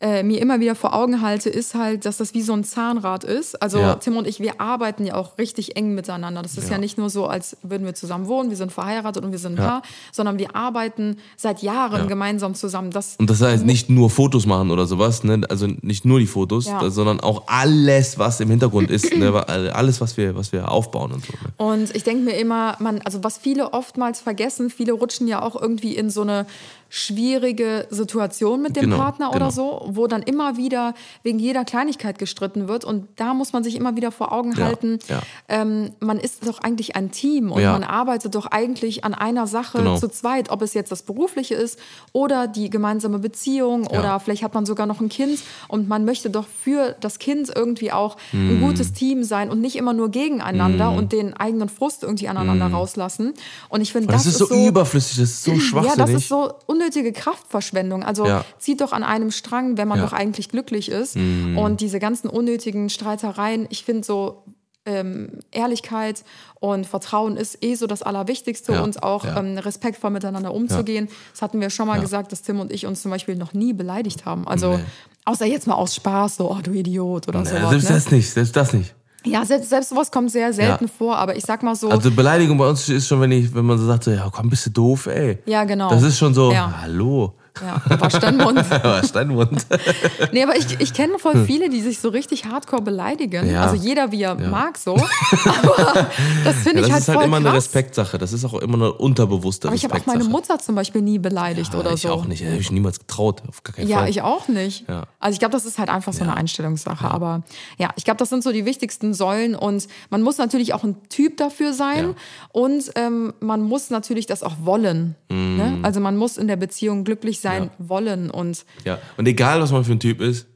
Speaker 1: äh, mir immer wieder vor Augen halte, ist halt, dass das wie so ein Zahnrad ist. Also
Speaker 2: Ja.
Speaker 1: Tim und ich, wir arbeiten ja auch richtig eng miteinander. Das ist ja.
Speaker 2: Ja.
Speaker 1: nicht nur so, als würden wir zusammen wohnen, wir sind verheiratet und wir sind ein
Speaker 2: Ja.
Speaker 1: Paar, sondern wir arbeiten seit Jahren
Speaker 2: Ja.
Speaker 1: gemeinsam zusammen. Das,
Speaker 2: Und das heißt nicht nur Fotos machen oder sowas, ne? also nicht nur die Fotos, sondern auch alles, was im Hintergrund ist, ne? alles, was wir, was wir aufbauen und so. Ne?
Speaker 1: Und ich denke mir immer, man, also was viele oftmals vergessen, viele rutschen ja auch irgendwie in so eine schwierige Situation mit dem
Speaker 2: Genau,
Speaker 1: Partner oder
Speaker 2: genau.
Speaker 1: so, wo dann immer wieder wegen jeder Kleinigkeit gestritten wird. Und da muss man sich immer wieder vor Augen
Speaker 2: Ja,
Speaker 1: halten,
Speaker 2: ja.
Speaker 1: Ähm, man ist doch eigentlich ein Team und
Speaker 2: Ja.
Speaker 1: man arbeitet doch eigentlich an einer Sache
Speaker 2: Genau.
Speaker 1: zu zweit, ob es jetzt das Berufliche ist oder die gemeinsame Beziehung oder vielleicht hat man sogar noch ein Kind und man möchte doch für das Kind irgendwie auch ein
Speaker 2: Mm.
Speaker 1: gutes Team sein und nicht immer nur gegeneinander und den eigenen Frust irgendwie aneinander rauslassen. Und ich finde, das,
Speaker 2: das, ist so, überflüssig, das ist so schwachsinnig.
Speaker 1: ja, das ist so unnötige Kraftverschwendung. Also
Speaker 2: Ja.
Speaker 1: zieht doch an einem Strang, wenn man
Speaker 2: Ja. Mhm.
Speaker 1: doch eigentlich glücklich ist. Und diese ganzen unnötigen Streitereien, ich finde so ähm, Ehrlichkeit und Vertrauen ist eh so das Allerwichtigste
Speaker 2: Ja,
Speaker 1: und auch
Speaker 2: ja.
Speaker 1: ähm, respektvoll miteinander umzugehen. Das hatten wir schon mal
Speaker 2: Ja.
Speaker 1: gesagt, dass Tim und ich uns zum Beispiel noch nie beleidigt haben. Also
Speaker 2: Nee.
Speaker 1: außer jetzt mal aus Spaß, so, oh du Idiot oder
Speaker 2: Ja,
Speaker 1: sowas.
Speaker 2: selbst
Speaker 1: Ne?
Speaker 2: das nicht, selbst das nicht.
Speaker 1: Ja, selbst, selbst sowas kommt sehr selten
Speaker 2: Ja.
Speaker 1: vor, aber ich sag mal so,
Speaker 2: Also Beleidigung bei uns ist schon, wenn ich, wenn man so sagt, so, ja komm, bist du doof, ey.
Speaker 1: Ja, genau.
Speaker 2: Das ist schon so,
Speaker 1: Ja.
Speaker 2: hallo.
Speaker 1: Ja, wasch deinen Mund.
Speaker 2: Aber Steinmund.
Speaker 1: Nee, aber ich, ich kenne voll viele, die sich so richtig hardcore beleidigen.
Speaker 2: Hm. Ja.
Speaker 1: Also jeder, wie er mag, so. Aber das finde
Speaker 2: Ja,
Speaker 1: ich
Speaker 2: das
Speaker 1: halt
Speaker 2: ist halt
Speaker 1: voll
Speaker 2: immer eine
Speaker 1: krass.
Speaker 2: Respektsache. Das ist auch immer eine unterbewusste
Speaker 1: Aber ich habe auch meine Mutter zum Beispiel nie beleidigt
Speaker 2: Ja,
Speaker 1: oder
Speaker 2: ich
Speaker 1: so.
Speaker 2: auch nicht. Hätte ich niemals getraut. Auf gar keinen
Speaker 1: Ja,
Speaker 2: Fall.
Speaker 1: ich auch nicht.
Speaker 2: Ja.
Speaker 1: Also ich glaube, das ist halt einfach so eine
Speaker 2: Ja.
Speaker 1: Einstellungssache. Aber ja, ich glaube, das sind so die wichtigsten Säulen und man muss natürlich auch ein Typ dafür sein
Speaker 2: Ja.
Speaker 1: und ähm, man muss natürlich das auch wollen. Ne? Also man muss in der Beziehung glücklich sein.
Speaker 2: Ja.
Speaker 1: wollen und
Speaker 2: Ja. Und egal, was man für ein Typ ist,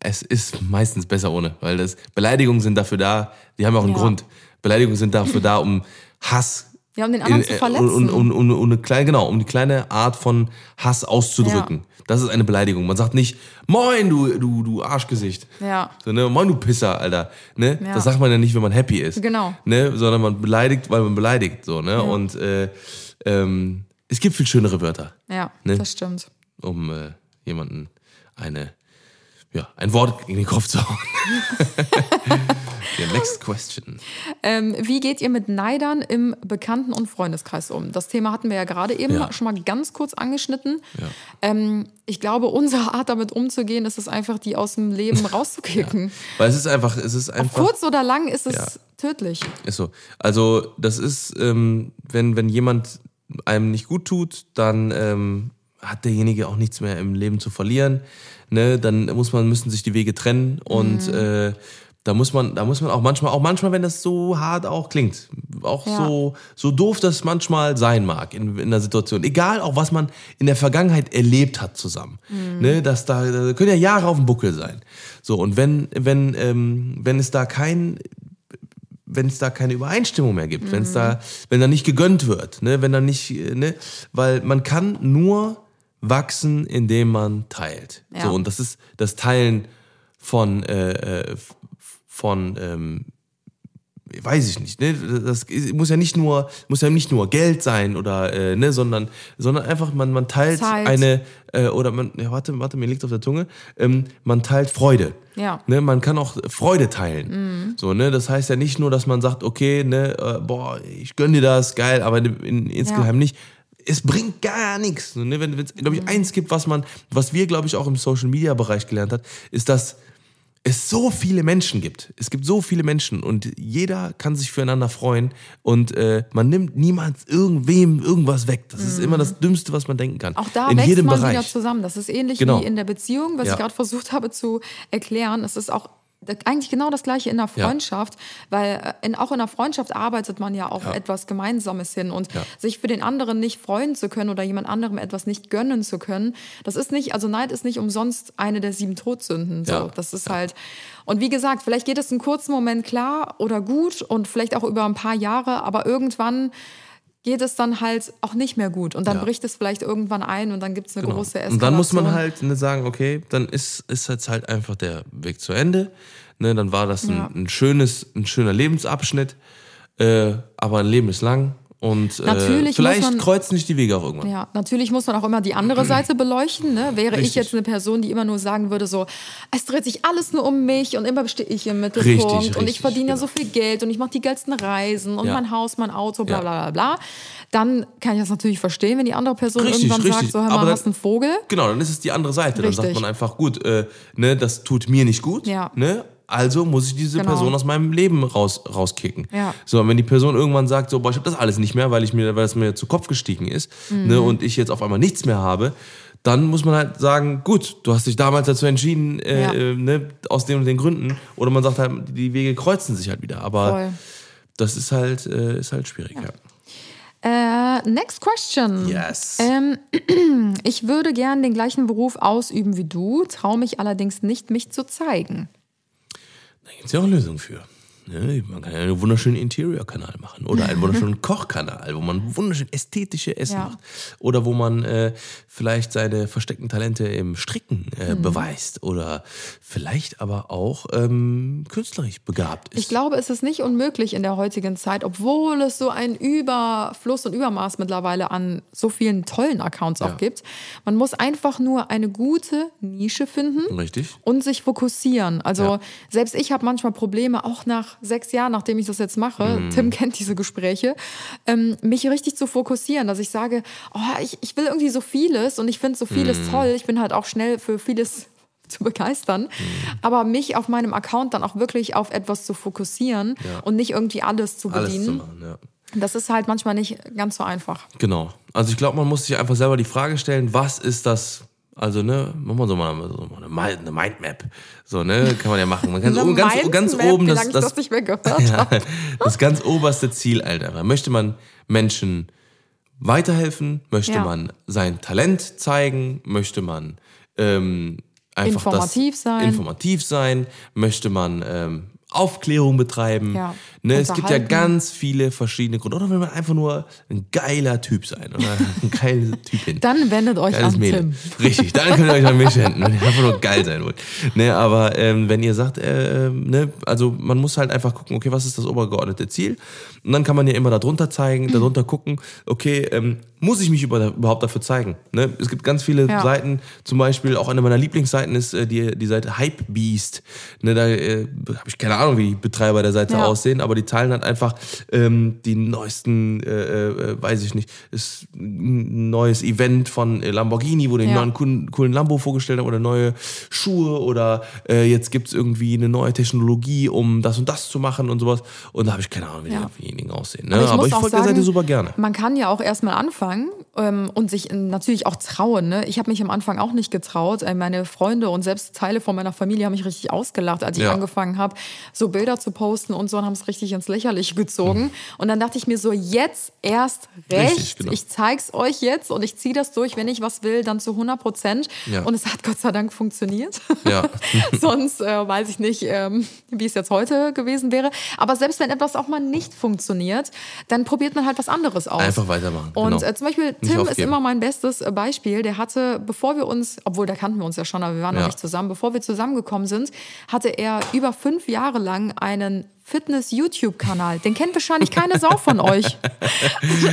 Speaker 2: es ist meistens besser ohne. Weil das Beleidigungen sind dafür da, die haben auch einen
Speaker 1: Ja.
Speaker 2: Grund. Beleidigungen sind dafür da, um Hass
Speaker 1: Ja, um den anderen zu
Speaker 2: äh,
Speaker 1: verletzen.
Speaker 2: Und, und, und, und eine kleine, genau, um die kleine Art von Hass auszudrücken. Das ist eine Beleidigung. Man sagt nicht, moin, du, du, du Arschgesicht.
Speaker 1: Ja.
Speaker 2: So, ne? Moin, du Pisser, Alter. Ne?
Speaker 1: Ja.
Speaker 2: Das sagt man ja nicht, wenn man happy ist.
Speaker 1: Genau.
Speaker 2: Ne? Sondern man beleidigt, weil man beleidigt. So, ne? Und äh, ähm, es gibt viel schönere Wörter,
Speaker 1: ja,
Speaker 2: Ne?
Speaker 1: das stimmt.
Speaker 2: Um äh, jemanden eine, ja, ein Wort in den Kopf zu hauen. yeah, next question.
Speaker 1: Ähm, wie geht ihr mit Neidern im Bekannten- und Freundeskreis um? Das Thema hatten wir ja gerade eben
Speaker 2: Ja.
Speaker 1: schon mal ganz kurz angeschnitten.
Speaker 2: Ja.
Speaker 1: Ähm, ich glaube, unsere Art damit umzugehen, ist es einfach, die aus dem Leben rauszukicken.
Speaker 2: Weil es ist einfach, es ist einfach.
Speaker 1: Kurz oder lang ist es
Speaker 2: Ja.
Speaker 1: tödlich.
Speaker 2: Ist so. Also, das ist, ähm, wenn, wenn jemand einem nicht gut tut, dann ähm, hat derjenige auch nichts mehr im Leben zu verlieren. Ne? Dann muss man, müssen sich die Wege trennen und
Speaker 1: Mhm.
Speaker 2: äh, da muss man, da muss man auch manchmal, auch manchmal, wenn das so hart auch klingt, auch
Speaker 1: Ja.
Speaker 2: so, so doof das manchmal sein mag in, in der Situation, egal auch was man in der Vergangenheit erlebt hat zusammen,
Speaker 1: Mhm.
Speaker 2: ne, dass da, da können ja Jahre auf dem Buckel sein. So und wenn, wenn, ähm, wenn es da kein wenn es da keine Übereinstimmung mehr gibt, wenn es da, wenn da nicht gegönnt wird, ne, wenn da nicht, äh, ne, weil man kann nur wachsen, indem man teilt.
Speaker 1: Ja.
Speaker 2: So und das ist das Teilen von äh, äh, von ähm, weiß ich nicht, ne? Das muss ja nicht nur, muss ja nicht nur Geld sein oder äh, ne, sondern, sondern einfach man, man teilt
Speaker 1: Zeit.
Speaker 2: eine äh, oder man, ja, warte, warte, mir liegt auf der Zunge, ähm, man teilt Freude.
Speaker 1: Ja.
Speaker 2: Ne, man kann auch Freude teilen. So, ne, das heißt ja nicht nur, dass man sagt, okay, ne, äh, boah, ich gönn dir das, geil, aber in, in, insgeheim
Speaker 1: Ja.
Speaker 2: nicht. Es bringt gar nichts. Ne? Wenn es, glaube ich, eins gibt, was man, was wir, glaube ich, auch im Social Media Bereich gelernt hat, ist, dass es so viele Menschen gibt. Es gibt so viele Menschen und jeder kann sich füreinander freuen und äh, man nimmt niemals irgendwem irgendwas weg. Das ist immer das Dümmste, was man denken kann.
Speaker 1: Mhm. Auch da
Speaker 2: in
Speaker 1: wächst
Speaker 2: jedem
Speaker 1: man
Speaker 2: Bereich.
Speaker 1: wieder zusammen. Das ist ähnlich
Speaker 2: Genau.
Speaker 1: wie in der Beziehung, was
Speaker 2: Ja.
Speaker 1: ich gerade versucht habe zu erklären. Es ist auch eigentlich genau das gleiche in der
Speaker 2: Ja.
Speaker 1: Freundschaft, weil äh, in, auch in der Freundschaft arbeitet man ja auf
Speaker 2: Ja.
Speaker 1: etwas Gemeinsames hin und
Speaker 2: Ja.
Speaker 1: sich für den anderen nicht freuen zu können oder jemand anderem etwas nicht gönnen zu können, das ist nicht, also Neid ist nicht umsonst eine der sieben Todsünden. So.
Speaker 2: Ja.
Speaker 1: Das ist halt, und wie gesagt, vielleicht geht es einen kurzen Moment klar oder gut und vielleicht auch über ein paar Jahre, aber irgendwann geht es dann halt auch nicht mehr gut und dann
Speaker 2: Ja.
Speaker 1: bricht es vielleicht irgendwann ein und dann gibt es eine
Speaker 2: Genau.
Speaker 1: große Eskalation.
Speaker 2: Und dann muss man halt ne, sagen, okay, dann ist, ist jetzt halt einfach der Weg zu Ende. Ne, dann war das ein,
Speaker 1: Ja.
Speaker 2: ein schönes, ein schöner Lebensabschnitt, äh, aber ein Leben ist lang und äh,
Speaker 1: Natürlich
Speaker 2: vielleicht kreuzen nicht die Wege auch irgendwann.
Speaker 1: Ja, natürlich muss man auch immer die andere Seite beleuchten. Ne? Wäre ich
Speaker 2: Richtig.
Speaker 1: jetzt eine Person, die immer nur sagen würde, so, es dreht sich alles nur um mich und immer stehe ich im Mittelpunkt
Speaker 2: Richtig,
Speaker 1: und ich verdiene ja
Speaker 2: genau.
Speaker 1: so viel Geld und ich mache die geilsten Reisen und
Speaker 2: Ja.
Speaker 1: mein Haus, mein Auto, bla bla bla bla. Dann kann ich das natürlich verstehen, wenn die andere Person
Speaker 2: Richtig,
Speaker 1: irgendwann sagt, so, hör
Speaker 2: Aber
Speaker 1: mal,
Speaker 2: dann-
Speaker 1: hast einen Vogel.
Speaker 2: Genau, dann ist es die andere Seite. Dann sagt man einfach, gut, äh, ne, das tut mir nicht gut.
Speaker 1: Ja.
Speaker 2: Ne? Also muss ich diese
Speaker 1: Genau.
Speaker 2: Person aus meinem Leben raus, rauskicken.
Speaker 1: Ja.
Speaker 2: So, und wenn die Person irgendwann sagt, so, boah, ich habe das alles nicht mehr, weil ich mir, weil es mir zu Kopf gestiegen ist,
Speaker 1: Mhm.
Speaker 2: ne, und ich jetzt auf einmal nichts mehr habe, dann muss man halt sagen, gut, du hast dich damals dazu entschieden, äh,
Speaker 1: Ja.
Speaker 2: äh, ne, aus den und den Gründen. Oder man sagt halt, die Wege kreuzen sich halt wieder. Aber
Speaker 1: Voll.
Speaker 2: das ist halt, äh, ist halt schwierig. Ja.
Speaker 1: Äh, next question.
Speaker 2: Yes.
Speaker 1: Ähm, ich würde gern den gleichen Beruf ausüben wie du, traue mich allerdings nicht, mich zu zeigen.
Speaker 2: Da gibt es ja auch Lösungen für. Ne? Man kann ja einen wunderschönen Interior-Kanal machen oder einen wunderschönen Kochkanal, wo man wunderschön ästhetische Essen
Speaker 1: Ja.
Speaker 2: macht. Oder wo man äh, vielleicht seine versteckten Talente im Stricken
Speaker 1: Mhm.
Speaker 2: äh, beweist oder vielleicht aber auch ähm, künstlerisch begabt ist.
Speaker 1: Ich glaube, es ist nicht unmöglich in der heutigen Zeit, obwohl es so einen Überfluss und Übermaß mittlerweile an so vielen tollen Accounts auch
Speaker 2: Ja.
Speaker 1: gibt. Man muss einfach nur eine gute Nische finden
Speaker 2: Richtig?
Speaker 1: und sich fokussieren. Also
Speaker 2: Ja.
Speaker 1: selbst ich habe manchmal Probleme, auch nach sechs Jahren, nachdem ich das jetzt mache,
Speaker 2: Mhm.
Speaker 1: Tim kennt diese Gespräche, ähm, mich richtig zu fokussieren, dass ich sage, oh, ich, ich will irgendwie so vieles und ich finde so vieles
Speaker 2: Mhm.
Speaker 1: toll. Ich bin halt auch schnell für vieles zu begeistern,
Speaker 2: Mhm.
Speaker 1: aber mich auf meinem Account dann auch wirklich auf etwas zu fokussieren
Speaker 2: Ja.
Speaker 1: und nicht irgendwie alles zu
Speaker 2: Alles zu
Speaker 1: bedienen.
Speaker 2: machen, ja.
Speaker 1: Das ist halt manchmal nicht ganz so einfach.
Speaker 2: Genau. Also ich glaube, man muss sich einfach selber die Frage stellen, was ist das? Also, ne, machen wir so mal, so mal eine Mi- eine Mindmap. So, ne, kann man ja machen. Man kann so ganz, ganz oben das, das,
Speaker 1: das nicht mehr gehört
Speaker 2: ja, das ganz oberste Ziel, Alter. Möchte man Menschen weiterhelfen? Möchte
Speaker 1: Ja.
Speaker 2: man sein Talent zeigen? Möchte man ähm, einfach
Speaker 1: Informativ
Speaker 2: das,
Speaker 1: sein.
Speaker 2: Informativ sein? Möchte man ähm, Aufklärung betreiben?
Speaker 1: Ja,
Speaker 2: Ne, es gibt ja ganz viele verschiedene Gründe. Oder will man einfach nur ein geiler Typ sein oder ein geiler Typin?
Speaker 1: Dann wendet euch
Speaker 2: Geiles
Speaker 1: an
Speaker 2: Mädel.
Speaker 1: Tim.
Speaker 2: Richtig, dann könnt ihr euch an mich wenden, wenn ihr einfach nur geil sein wollt. Ne, aber ähm, wenn ihr sagt, äh, ähm, ne, also man muss halt einfach gucken, okay, was ist das obergeordnete Ziel? Und dann kann man ja immer darunter zeigen, darunter gucken, okay, ähm, muss ich mich über, überhaupt dafür zeigen? Ne? Es gibt ganz viele
Speaker 1: Ja.
Speaker 2: Seiten, zum Beispiel auch eine meiner Lieblingsseiten ist äh, die, die Seite Hypebeast. Ne, da äh, habe ich keine Ahnung, wie die Betreiber der Seite
Speaker 1: Ja.
Speaker 2: aussehen, aber die teilen halt einfach ähm, die neuesten, äh, äh, weiß ich nicht, ist ein neues Event von äh, Lamborghini, wo die
Speaker 1: Ja.
Speaker 2: neuen coolen, coolen Lambo vorgestellt haben oder neue Schuhe oder äh, jetzt gibt's irgendwie eine neue Technologie, um das und das zu machen und sowas. Und da habe ich keine Ahnung, wie
Speaker 1: Ja.
Speaker 2: die- diejenigen aussehen. Ne?
Speaker 1: Aber ich
Speaker 2: Aber ich folge der Seite super gerne.
Speaker 1: Man kann ja auch erstmal anfangen ähm, und sich äh, natürlich auch trauen. Ne? Ich habe mich am Anfang auch nicht getraut. Äh, meine Freunde und selbst Teile von meiner Familie haben mich richtig ausgelacht, als ich
Speaker 2: Ja.
Speaker 1: angefangen habe, so Bilder zu posten und so und haben es richtig ins Lächerliche gezogen. Und dann dachte ich mir so, jetzt erst recht.
Speaker 2: Richtig, genau.
Speaker 1: Ich zeig's euch jetzt und ich ziehe das durch, wenn ich was will, dann zu 100 Prozent.
Speaker 2: Ja.
Speaker 1: Und es hat Gott sei Dank funktioniert.
Speaker 2: Ja.
Speaker 1: Sonst äh, weiß ich nicht, ähm, wie es jetzt heute gewesen wäre. Aber selbst wenn etwas auch mal nicht funktioniert, dann probiert man halt was anderes aus.
Speaker 2: Einfach weitermachen,
Speaker 1: Und
Speaker 2: genau.
Speaker 1: äh, zum Beispiel Tim ist immer mein bestes äh, Beispiel. Der hatte, bevor wir uns, obwohl da kannten wir uns ja schon, aber wir waren
Speaker 2: Ja.
Speaker 1: noch nicht zusammen, bevor wir zusammengekommen sind, hatte er über fünf Jahre lang einen Fitness-YouTube-Kanal. Den kennt wahrscheinlich keine Sau von euch.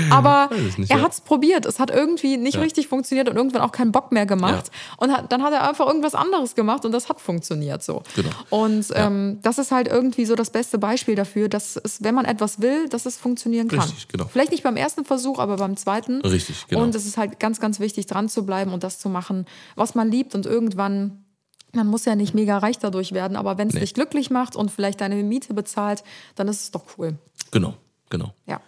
Speaker 1: Aber
Speaker 2: nicht,
Speaker 1: er
Speaker 2: ja.
Speaker 1: hat es probiert. Es hat irgendwie nicht richtig funktioniert und irgendwann auch keinen Bock mehr gemacht. Und hat, dann hat er einfach irgendwas anderes gemacht und das hat funktioniert so.
Speaker 2: Genau.
Speaker 1: Und ähm, das ist halt irgendwie so das beste Beispiel dafür, dass es, wenn man etwas will, dass es funktionieren kann.
Speaker 2: Richtig, genau.
Speaker 1: Vielleicht nicht beim ersten Versuch, aber beim zweiten.
Speaker 2: Richtig, genau.
Speaker 1: Und es ist halt ganz, ganz wichtig, dran zu bleiben und das zu machen, was man liebt und irgendwann man muss ja nicht mega reich dadurch werden, aber wenn es dich glücklich macht und vielleicht deine Miete bezahlt, dann ist es doch cool.
Speaker 2: Genau, genau.
Speaker 1: Ja.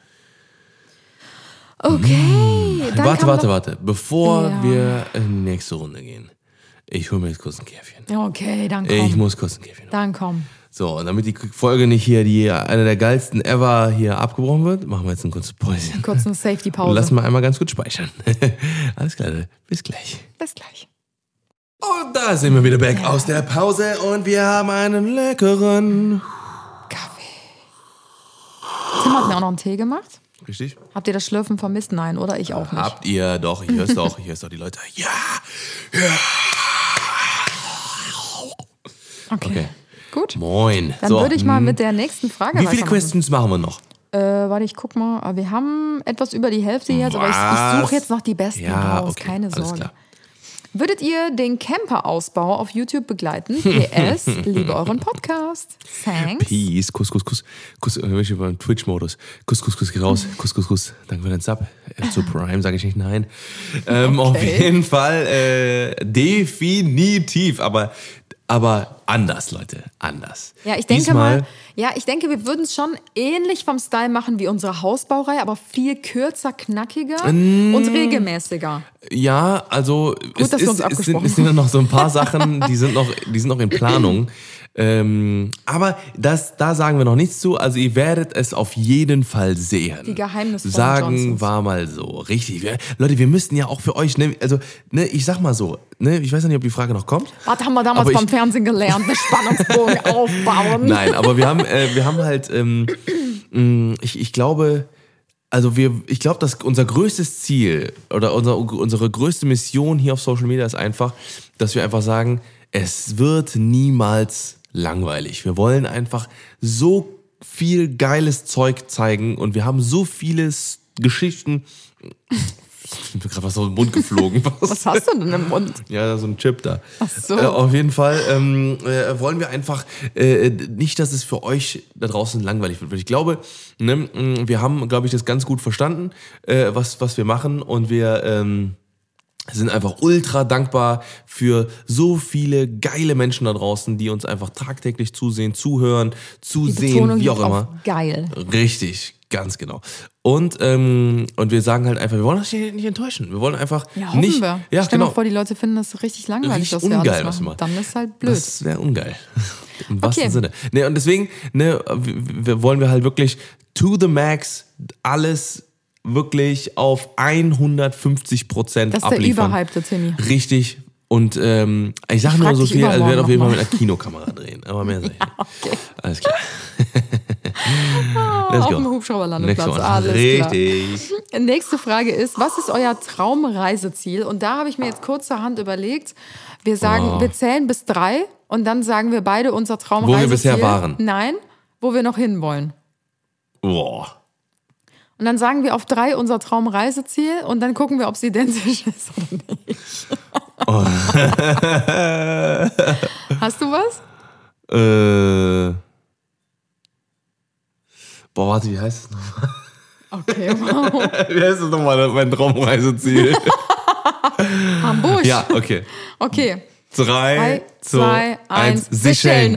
Speaker 1: Okay. dann
Speaker 2: warte, warte, warte. Bevor
Speaker 1: Ja.
Speaker 2: wir in die nächste Runde gehen, ich hole mir jetzt kurz ein Käffchen.
Speaker 1: Okay, dann komm.
Speaker 2: Ich muss kurz ein Käffchen holen.
Speaker 1: Dann komm.
Speaker 2: So, und damit die Folge nicht hier die eine der geilsten ever hier abgebrochen wird, machen wir jetzt ein kurzes Päuschen.
Speaker 1: Kurz eine Safety-Pause.
Speaker 2: lassen wir einmal ganz gut speichern. Alles klar, bis gleich.
Speaker 1: Bis gleich.
Speaker 2: Und da sind wir wieder back aus der Pause und wir haben einen leckeren.
Speaker 1: Kaffee. Tim hat mir auch noch einen Tee gemacht.
Speaker 2: Richtig?
Speaker 1: Habt ihr das Schlürfen vermisst? Nein, oder? Ich auch nicht.
Speaker 2: Habt ihr doch, ich hör's doch, ich hör's doch die Leute. Ja!
Speaker 1: Okay.
Speaker 2: Okay.
Speaker 1: Gut.
Speaker 2: Moin.
Speaker 1: Dann
Speaker 2: So,
Speaker 1: würde ich mal
Speaker 2: hm.
Speaker 1: mit der nächsten Frage
Speaker 2: Wie viele. Questions machen wir noch?
Speaker 1: Äh, warte, ich guck mal. Aber Wir haben etwas über die Hälfte jetzt, aber ich, ich
Speaker 2: Was?
Speaker 1: suche jetzt noch die besten
Speaker 2: Ja,
Speaker 1: raus.
Speaker 2: okay,
Speaker 1: Keine
Speaker 2: alles
Speaker 1: Sorge.
Speaker 2: klar.
Speaker 1: Würdet ihr den Camperausbau auf YouTube begleiten? PS, liebe euren Podcast. Thanks.
Speaker 2: Peace, Kuss, Kuss, Kuss, Kuss, ich beim Twitch-Modus. Kuss, Kuss, Kuss, geh raus. Kuss, Kuss, Kuss. Danke für den Sub. Äh, Zu Prime sage ich nicht nein. Ähm, Auf
Speaker 1: Okay.
Speaker 2: jeden Fall äh, definitiv, aber, aber anders, Leute, anders.
Speaker 1: Ja, ich denke
Speaker 2: Diesmal,
Speaker 1: mal, ja, ich denke, wir würden es schon ähnlich vom Style machen wie unsere Hausbaureihe, aber viel kürzer, knackiger und regelmäßiger.
Speaker 2: Ja, also es,
Speaker 1: wir uns
Speaker 2: ist, es, sind, es sind noch so ein paar Sachen, die sind noch, die sind noch in Planung. Ähm, aber das, da sagen wir noch nichts zu. Also ihr werdet es auf jeden Fall sehen.
Speaker 1: Die geheimnisvollen
Speaker 2: Sagen
Speaker 1: Johnsons.
Speaker 2: war mal so. Richtig. Wir, Leute, wir müssten ja auch für euch, ne, also, ne, ich sag mal so, ne, ich weiß nicht, ob die Frage noch kommt.
Speaker 1: Was haben wir damals
Speaker 2: Aber
Speaker 1: beim
Speaker 2: ich-
Speaker 1: Fernsehen gelernt? Eine Spannungsbogen aufbauen.
Speaker 2: Nein, aber wir haben, äh, wir haben halt, ähm, mh, ich, ich glaube, also wir, ich glaube, dass unser größtes Ziel oder unser, unsere größte Mission hier auf Social Media ist einfach, dass wir einfach sagen, es wird niemals langweilig. Wir wollen einfach so viel geiles Zeug zeigen und wir haben so vieles Geschichten. Ich bin gerade was aus dem Mund geflogen.
Speaker 1: Was hast du denn im Mund?
Speaker 2: Ja, so ein Chip da.
Speaker 1: Ach so.
Speaker 2: Äh, auf jeden Fall ähm, äh, wollen wir einfach äh, nicht, dass es für euch da draußen langweilig wird. Weil Ich glaube, ne, wir haben, glaube ich, das ganz gut verstanden, äh, was, was wir machen. Und wir ähm, sind einfach ultra dankbar für so viele geile Menschen da draußen, die uns einfach tagtäglich zusehen, zuhören, zusehen, wie auch immer.
Speaker 1: geil.
Speaker 2: Richtig, ganz genau. Und, ähm, und wir sagen halt einfach, wir wollen euch nicht enttäuschen. Wir wollen einfach
Speaker 1: Ja,
Speaker 2: nicht.
Speaker 1: wir.
Speaker 2: Ja,
Speaker 1: Stell
Speaker 2: genau.
Speaker 1: mal vor, die Leute finden das richtig langweilig,
Speaker 2: Richtig
Speaker 1: was wir
Speaker 2: ungeil,
Speaker 1: alles machen. Dann ist halt blöd.
Speaker 2: Das wäre ungeil. Im wahrsten
Speaker 1: Okay.
Speaker 2: Sinne. Nee, und deswegen ne, wir, wir wollen wir halt wirklich to the max alles wirklich auf 150 Prozent
Speaker 1: das ist der
Speaker 2: abliefern.
Speaker 1: überhypte Timmy.
Speaker 2: Richtig. Und ähm, ich sage nur so viel, also wir
Speaker 1: übermorgen
Speaker 2: auf jeden Fall mit einer Kinokamera drehen. Aber mehr sag ich nicht. Alles klar. Let's
Speaker 1: auf dem Hubschrauberlandeplatz. Alles klar.
Speaker 2: Richtig.
Speaker 1: Nächste Frage ist, was ist euer Traumreiseziel? Und da habe ich mir jetzt kurzerhand überlegt, wir sagen,
Speaker 2: Oh.
Speaker 1: wir zählen bis drei und dann sagen wir beide unser Traumreiseziel.
Speaker 2: bisher waren.
Speaker 1: Nein, wo wir noch hinwollen.
Speaker 2: Boah.
Speaker 1: Und dann sagen wir auf drei unser Traumreiseziel und dann gucken wir, ob es identisch ist oder nicht. Hast du was?
Speaker 2: Äh. Boah, warte, wie heißt es nochmal?
Speaker 1: Okay, wow.
Speaker 2: Wie heißt es nochmal, mein Traumreiseziel?
Speaker 1: Hamburg.
Speaker 2: ja, okay.
Speaker 1: Okay.
Speaker 2: Drei, zwei,
Speaker 1: zwei,
Speaker 2: eins.
Speaker 1: eins.
Speaker 2: Seychellen.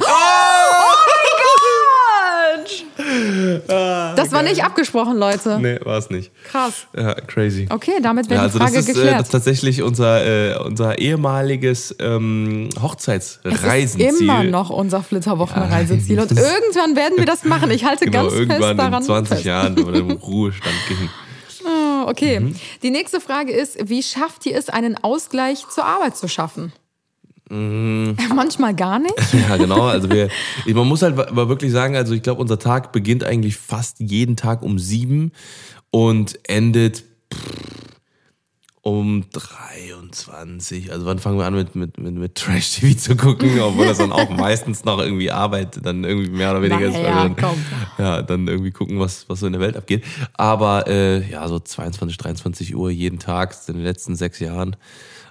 Speaker 1: Seychellen. Das war nicht abgesprochen, Leute.
Speaker 2: Nee, war es nicht.
Speaker 1: Krass.
Speaker 2: Ja, crazy.
Speaker 1: Okay, damit wäre
Speaker 2: Ja, also
Speaker 1: die Frage
Speaker 2: das ist, äh,
Speaker 1: geklärt.
Speaker 2: das ist tatsächlich unser, äh, unser ehemaliges ähm,
Speaker 1: Es
Speaker 2: Hochzeitsreisenziel.
Speaker 1: ist immer noch unser Flitterwochenreiseziel. Und irgendwann werden wir das machen. Ich halte
Speaker 2: Genau,
Speaker 1: ganz fest
Speaker 2: irgendwann
Speaker 1: daran
Speaker 2: in 20
Speaker 1: fest.
Speaker 2: Jahren, wenn wir im Ruhestand gehen.
Speaker 1: Oh, Okay.
Speaker 2: Mhm.
Speaker 1: Die nächste Frage ist, wie schafft ihr es, einen Ausgleich zur Arbeit zu schaffen?
Speaker 2: Mhm.
Speaker 1: Manchmal gar nicht.
Speaker 2: Ja, genau. Also wir, man muss halt wirklich sagen, also ich glaube, unser Tag beginnt eigentlich fast jeden Tag um sieben und endet um 23. Also wann fangen wir an mit, mit, mit, mit Trash-TV zu gucken, obwohl das dann auch meistens noch irgendwie Arbeit dann irgendwie mehr oder weniger ist.
Speaker 1: Naja,
Speaker 2: dann,
Speaker 1: komm.
Speaker 2: Ja, dann irgendwie gucken, was, was so in der Welt abgeht. Aber äh, ja, so 22, 23 Uhr jeden Tag in den letzten sechs Jahren.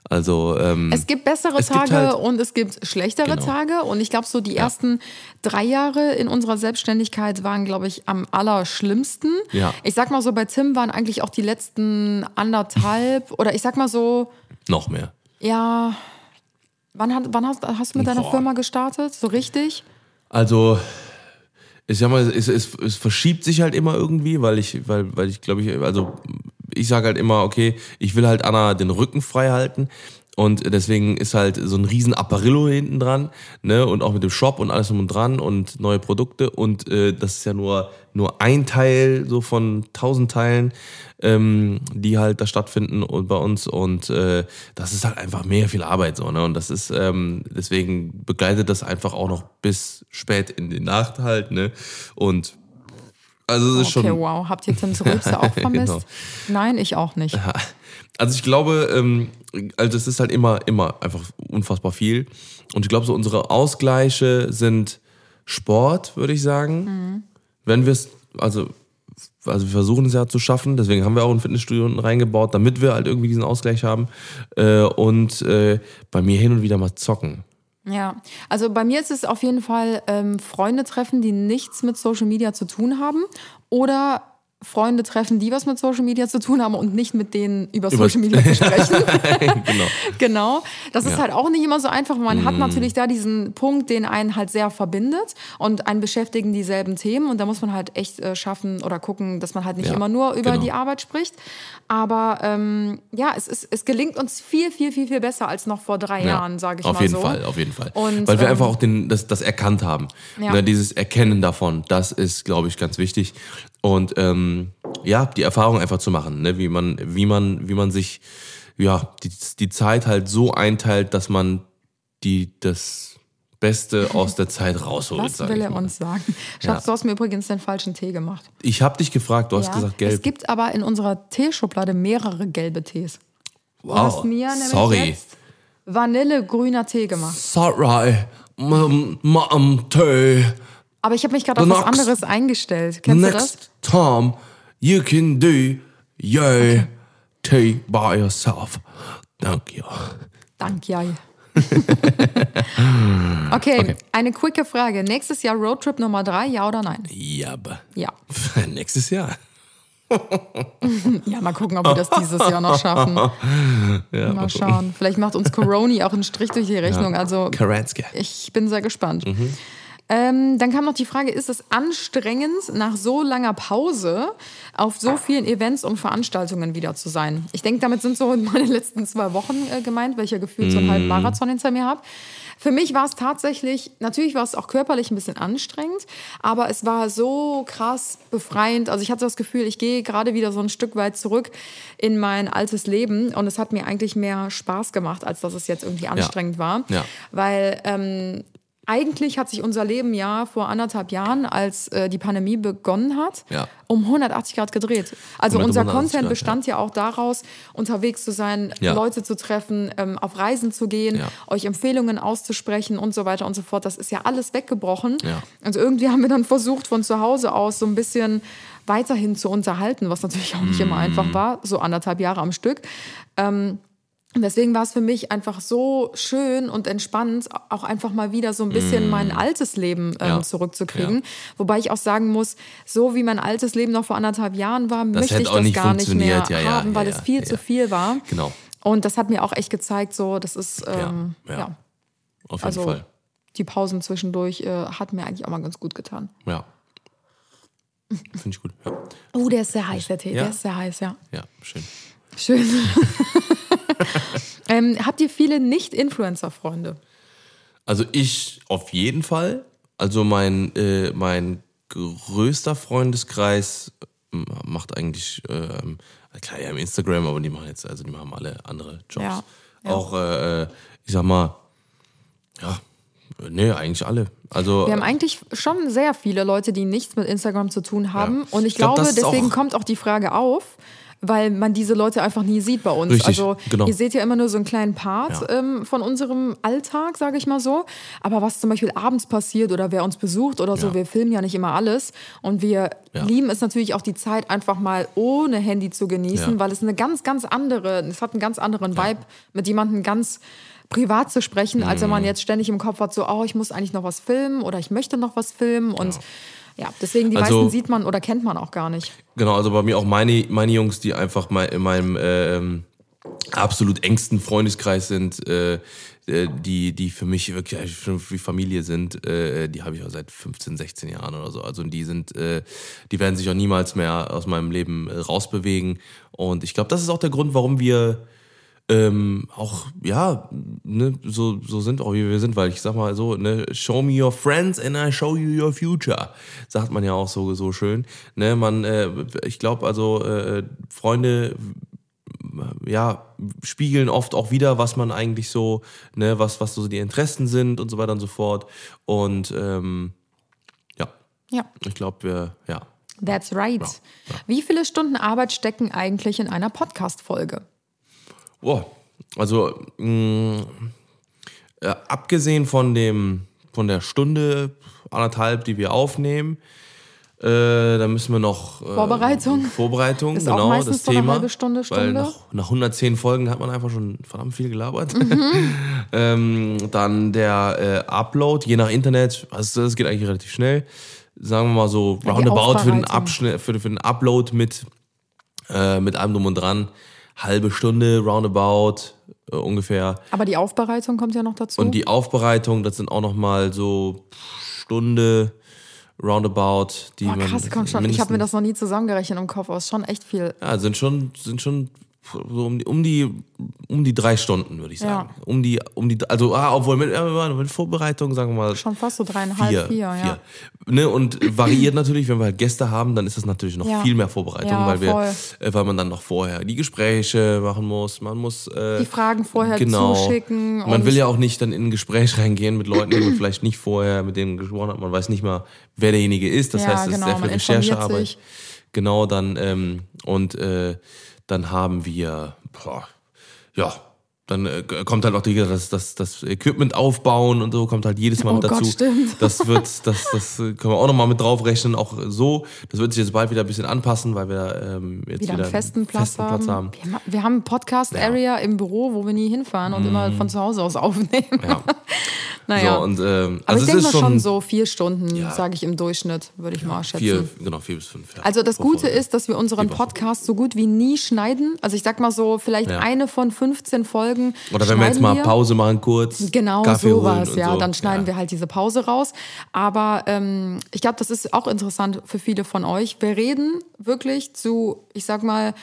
Speaker 2: Also ähm,
Speaker 1: Es gibt bessere
Speaker 2: Es gibt
Speaker 1: Tage
Speaker 2: halt-
Speaker 1: und es gibt schlechtere
Speaker 2: Genau.
Speaker 1: Tage. Und ich glaube, so die ersten drei Jahre in unserer Selbstständigkeit waren, glaube ich, am allerschlimmsten.
Speaker 2: Ja.
Speaker 1: Ich sag mal so, bei Tim waren eigentlich auch die letzten anderthalb oder ich sag mal so,
Speaker 2: noch mehr.
Speaker 1: ja. Wann, hat, wann hast, hast du mit deiner
Speaker 2: Boah.
Speaker 1: Firma gestartet? So richtig?
Speaker 2: Also, ich sag mal, es, es, es verschiebt sich halt immer irgendwie, weil ich, weil, weil ich glaube ich, also ich sage halt immer, okay, ich will halt Anna den Rücken frei halten. Und deswegen ist halt so ein riesen Apparillo hinten dran, ne, und auch mit dem Shop und alles drum und dran und neue Produkte. Und äh, das ist ja nur, nur ein Teil so von tausend Teilen, ähm, die halt da stattfinden und bei uns. Und äh, das ist halt einfach mega viel Arbeit so, ne? Und das ist, ähm, deswegen begleitet das einfach auch noch bis spät in die Nacht halt, ne? Und also es ist
Speaker 1: Okay,
Speaker 2: schon.
Speaker 1: wow. Habt ihr Tims Rülpse auch vermisst?
Speaker 2: Genau.
Speaker 1: Nein, ich auch nicht.
Speaker 2: Also ich glaube, ähm, also es ist halt immer, immer einfach unfassbar viel. Und ich glaube, so unsere Ausgleiche sind Sport, würde ich sagen. Wenn wir es, also, also wir versuchen es ja zu schaffen, deswegen haben wir auch ein Fitnessstudio unten reingebaut, damit wir halt irgendwie diesen Ausgleich haben. Äh, und äh, bei mir hin und wieder mal zocken.
Speaker 1: Ja, also bei mir ist es auf jeden Fall ähm, Freunde treffen, die nichts mit Social Media zu tun haben oder Freunde treffen, die was mit Social Media zu tun haben und nicht mit denen über
Speaker 2: Über-
Speaker 1: Social Media zu sprechen.
Speaker 2: genau.
Speaker 1: genau. Das ist
Speaker 2: Ja. Mm.
Speaker 1: halt auch nicht immer so einfach. Man hat natürlich da diesen Punkt, den einen halt sehr verbindet und einen beschäftigen dieselben Themen und da muss man halt echt äh, schaffen oder gucken, dass man halt nicht
Speaker 2: Ja,
Speaker 1: immer nur über
Speaker 2: genau.
Speaker 1: die Arbeit spricht. Aber ähm, ja, es, ist, es gelingt uns viel, viel, viel, viel besser als noch vor drei Jahren, sage ich
Speaker 2: auf
Speaker 1: mal
Speaker 2: jeden
Speaker 1: so.
Speaker 2: Fall, auf jeden Fall.
Speaker 1: Und,
Speaker 2: Weil wir
Speaker 1: ähm,
Speaker 2: einfach auch den, das, das erkannt haben.
Speaker 1: Ja.
Speaker 2: Ne, dieses Erkennen davon, das ist, glaube ich, ganz wichtig. Und ähm, ja, die Erfahrung einfach zu machen, ne? wie man, wie man, wie man sich ja die, die Zeit halt so einteilt, dass man die das Beste aus der Zeit rausholt.
Speaker 1: Was will er uns sagen? Schatz,
Speaker 2: Ja.
Speaker 1: du hast mir übrigens den falschen Tee gemacht.
Speaker 2: Ich habe dich gefragt, du hast gesagt
Speaker 1: Es
Speaker 2: gelb.
Speaker 1: gibt aber in unserer Teeschublade mehrere gelbe Tees. Du
Speaker 2: wow,
Speaker 1: hast mir nämlich
Speaker 2: sorry.
Speaker 1: jetzt Vanille-grüner Tee gemacht.
Speaker 2: Sorry, Tee.
Speaker 1: Aber ich habe mich gerade auf was anderes eingestellt. Kennst du das?
Speaker 2: Next time you can do your tea by yourself. Thank you.
Speaker 1: Dank, ja. okay, eine quicke Frage. Nächstes Jahr Roadtrip Nummer drei, ja oder nein?
Speaker 2: Ja, aber
Speaker 1: Ja.
Speaker 2: nächstes Jahr.
Speaker 1: Ja, mal gucken, ob wir das dieses Jahr noch schaffen. mal schauen. Vielleicht macht uns Coroni auch einen Strich durch die Rechnung. Also
Speaker 2: Karanska.
Speaker 1: ich bin sehr gespannt.
Speaker 2: Mhm.
Speaker 1: Ähm, dann kam noch die Frage, ist es anstrengend, nach so langer Pause auf so vielen Events und Veranstaltungen wieder zu sein? Ich denke, damit sind so meine letzten zwei Wochen äh, gemeint, weil ich ja gefühlt so einen halben Marathon hinter mir habe. Für mich war es tatsächlich, natürlich war es auch körperlich ein bisschen anstrengend, aber es war so krass befreiend. Also ich hatte das Gefühl, ich gehe gerade wieder so ein Stück weit zurück in mein altes Leben und es hat mir eigentlich mehr Spaß gemacht, als dass es jetzt irgendwie anstrengend war.
Speaker 2: Ja.
Speaker 1: Weil ähm, eigentlich hat sich unser Leben ja vor anderthalb Jahren, als äh, die Pandemie begonnen hat,
Speaker 2: Ja.
Speaker 1: um 180 Grad gedreht. Also
Speaker 2: 180
Speaker 1: unser
Speaker 2: Grad,
Speaker 1: Content
Speaker 2: ja.
Speaker 1: bestand ja. auch daraus, unterwegs zu sein,
Speaker 2: Ja.
Speaker 1: Leute zu treffen, ähm, auf Reisen zu gehen,
Speaker 2: Ja.
Speaker 1: euch Empfehlungen auszusprechen und so weiter und so fort. Das ist ja alles weggebrochen.
Speaker 2: Ja.
Speaker 1: Also irgendwie haben wir dann versucht, von zu Hause aus so ein bisschen weiterhin zu unterhalten, was natürlich auch nicht immer
Speaker 2: Mm.
Speaker 1: einfach war, so anderthalb Jahre am Stück. Ähm, und deswegen war es für mich einfach so schön und entspannt, auch einfach mal wieder so ein bisschen mein altes Leben ähm,
Speaker 2: Mm. Ja.
Speaker 1: zurückzukriegen.
Speaker 2: Ja.
Speaker 1: Wobei ich auch sagen muss, so wie mein altes Leben noch vor anderthalb Jahren war, möchte
Speaker 2: hätte
Speaker 1: ich das
Speaker 2: nicht
Speaker 1: gar nicht mehr.
Speaker 2: Ja,
Speaker 1: haben, weil es viel zu viel war.
Speaker 2: Genau.
Speaker 1: Und das hat mir auch echt gezeigt, so, das ist, ähm,
Speaker 2: Ja. Auf jeden
Speaker 1: also
Speaker 2: Fall.
Speaker 1: die Pausen zwischendurch äh, hat mir eigentlich auch mal ganz gut getan.
Speaker 2: Ja. Finde ich gut.
Speaker 1: Oh, der ist sehr heiß, der Tee,
Speaker 2: Ja.
Speaker 1: der ist sehr heiß, ja.
Speaker 2: ja, schön.
Speaker 1: Schön. ähm, habt ihr viele Nicht-Influencer-Freunde?
Speaker 2: Also ich auf jeden Fall. Also mein, äh, mein größter Freundeskreis ähm, macht eigentlich, ähm, klar, ja, im Instagram, aber die machen jetzt, also die machen alle andere Jobs.
Speaker 1: Ja, ja.
Speaker 2: Auch, äh, ich sag mal, ja, nee, eigentlich alle. Also
Speaker 1: Wir haben eigentlich schon sehr viele Leute, die nichts mit Instagram zu tun haben.
Speaker 2: Ja.
Speaker 1: Und ich,
Speaker 2: Ich glaub,
Speaker 1: glaube,
Speaker 2: auch-
Speaker 1: kommt auch die Frage auf, weil man diese Leute einfach nie sieht bei uns.
Speaker 2: Richtig,
Speaker 1: also
Speaker 2: genau.
Speaker 1: ihr seht ja immer nur so einen kleinen Part
Speaker 2: Ja.
Speaker 1: ähm, von unserem Alltag, sage ich mal so. Aber was zum Beispiel abends passiert oder wer uns besucht oder so,
Speaker 2: Ja.
Speaker 1: wir filmen ja nicht immer alles. Und wir
Speaker 2: Ja.
Speaker 1: lieben es natürlich auch die Zeit einfach mal ohne Handy zu genießen, weil es eine ganz, ganz andere, es hat einen ganz anderen Vibe, mit jemandem ganz privat zu sprechen, als wenn man
Speaker 2: Mhm.
Speaker 1: jetzt ständig im Kopf hat, so, oh, ich muss eigentlich noch was filmen oder ich möchte noch was filmen und ja, deswegen die
Speaker 2: Also-
Speaker 1: meisten sieht man oder kennt man auch gar nicht.
Speaker 2: Genau, also bei mir auch meine, meine Jungs, die einfach mal in meinem ähm, absolut engsten Freundeskreis sind, äh, äh, die, die für mich wirklich schon wie Familie sind, äh, die habe ich auch seit 15, 16 Jahren oder so. Also die sind, äh, die werden sich auch niemals mehr aus meinem Leben äh, rausbewegen. Und ich glaube, das ist auch der Grund, warum wir ähm, auch, ja, ne, so, so sind auch wie wir sind, weil ich sag mal so, ne, show me your friends and I show you your future, sagt man ja auch so, so schön. Ne, man, äh, ich glaube also, äh, Freunde, ja, spiegeln oft auch wieder, was man eigentlich so, ne, was, was so die Interessen sind und so weiter und so fort. Und ähm, ja,
Speaker 1: Ja.
Speaker 2: ich glaube, wir, ja.
Speaker 1: That's right.
Speaker 2: Ja,
Speaker 1: Wie viele Stunden Arbeit stecken eigentlich in einer Podcast-Folge?
Speaker 2: Boah, also mh, äh, abgesehen von dem von der Stunde anderthalb, die wir aufnehmen, äh, da müssen wir noch äh,
Speaker 1: Vorbereitung?
Speaker 2: Vorbereitung,
Speaker 1: Ist auch
Speaker 2: genau
Speaker 1: meistens
Speaker 2: das
Speaker 1: so eine
Speaker 2: Thema.
Speaker 1: halbe Stunde,
Speaker 2: Weil
Speaker 1: Stunde.
Speaker 2: nach, nach 110 Folgen hat man einfach schon verdammt viel gelabert.
Speaker 1: Mhm.
Speaker 2: ähm, dann der äh, Upload, je nach Internet, also das geht eigentlich relativ schnell. Sagen wir mal so roundabout für den. Abschnitt, für, für den Upload mit äh, mit allem drum und dran. Halbe Stunde, roundabout, äh, ungefähr.
Speaker 1: Aber die Aufbereitung kommt ja noch dazu.
Speaker 2: Und die Aufbereitung, das sind auch noch mal so Stunde, roundabout. Die
Speaker 1: Boah,
Speaker 2: man
Speaker 1: krass, komm schon. Ich habe mir das noch nie zusammengerechnet im Kopf. Ist schon echt viel.
Speaker 2: Ja, sind schon, sind schon so um die, um die, um die drei Stunden, würde ich sagen.
Speaker 1: Ja.
Speaker 2: Um die, um die, also, ah, obwohl mit, äh, mit Vorbereitung, sagen wir mal.
Speaker 1: Schon fast so dreieinhalb, vier, ja.
Speaker 2: Ne, und variiert natürlich, wenn wir halt Gäste haben, dann ist das natürlich noch
Speaker 1: Ja.
Speaker 2: viel mehr Vorbereitung,
Speaker 1: Ja,
Speaker 2: weil wir, äh, weil man dann noch vorher die Gespräche machen muss, man muss äh,
Speaker 1: Die Fragen vorher
Speaker 2: genau.
Speaker 1: zuschicken.
Speaker 2: Man will ja auch nicht dann in ein Gespräch reingehen mit Leuten, die man vielleicht nicht vorher mit denen gesprochen hat. Man weiß nicht mal, wer derjenige ist. Das heißt, es
Speaker 1: genau,
Speaker 2: ist sehr viel Recherchearbeit. Genau, dann ähm, und äh, dann haben wir, boah, ja, dann äh, kommt halt auch die, das, das, das Equipment aufbauen und so kommt halt jedes Mal
Speaker 1: Oh
Speaker 2: mit
Speaker 1: Gott,
Speaker 2: dazu.
Speaker 1: stimmt.
Speaker 2: Das wird, das, das können wir auch nochmal mit draufrechnen. Auch so, das wird sich jetzt bald wieder ein bisschen anpassen, weil wir ähm, jetzt
Speaker 1: wieder
Speaker 2: wieder,
Speaker 1: einen festen Platz,
Speaker 2: Platz haben.
Speaker 1: Wir, ma- wir haben einen Podcast-Area im Büro, wo wir nie hinfahren und immer von zu Hause aus aufnehmen.
Speaker 2: Mhm. Ja.
Speaker 1: naja.
Speaker 2: So, und, ähm,
Speaker 1: Aber
Speaker 2: also
Speaker 1: ich
Speaker 2: es
Speaker 1: denke mal
Speaker 2: schon,
Speaker 1: schon so vier Stunden,
Speaker 2: Ja.
Speaker 1: sage ich im Durchschnitt, würde ich mal schätzen.
Speaker 2: vier, genau, vier bis fünf. Ja,
Speaker 1: Also das Gute
Speaker 2: Folge.
Speaker 1: ist, dass wir unseren. Podcast so gut wie nie schneiden. Also ich sag mal so, vielleicht
Speaker 2: Ja.
Speaker 1: eine von 15 Folgen.
Speaker 2: Oder wenn wir jetzt mal Pause machen kurz.
Speaker 1: Genau,
Speaker 2: Kaffee
Speaker 1: sowas,
Speaker 2: und
Speaker 1: ja.
Speaker 2: so.
Speaker 1: Dann schneiden
Speaker 2: ja.
Speaker 1: wir halt diese Pause raus. Aber ähm, ich glaube, das ist auch interessant für viele von euch. Wir reden wirklich zu, ich sag mal,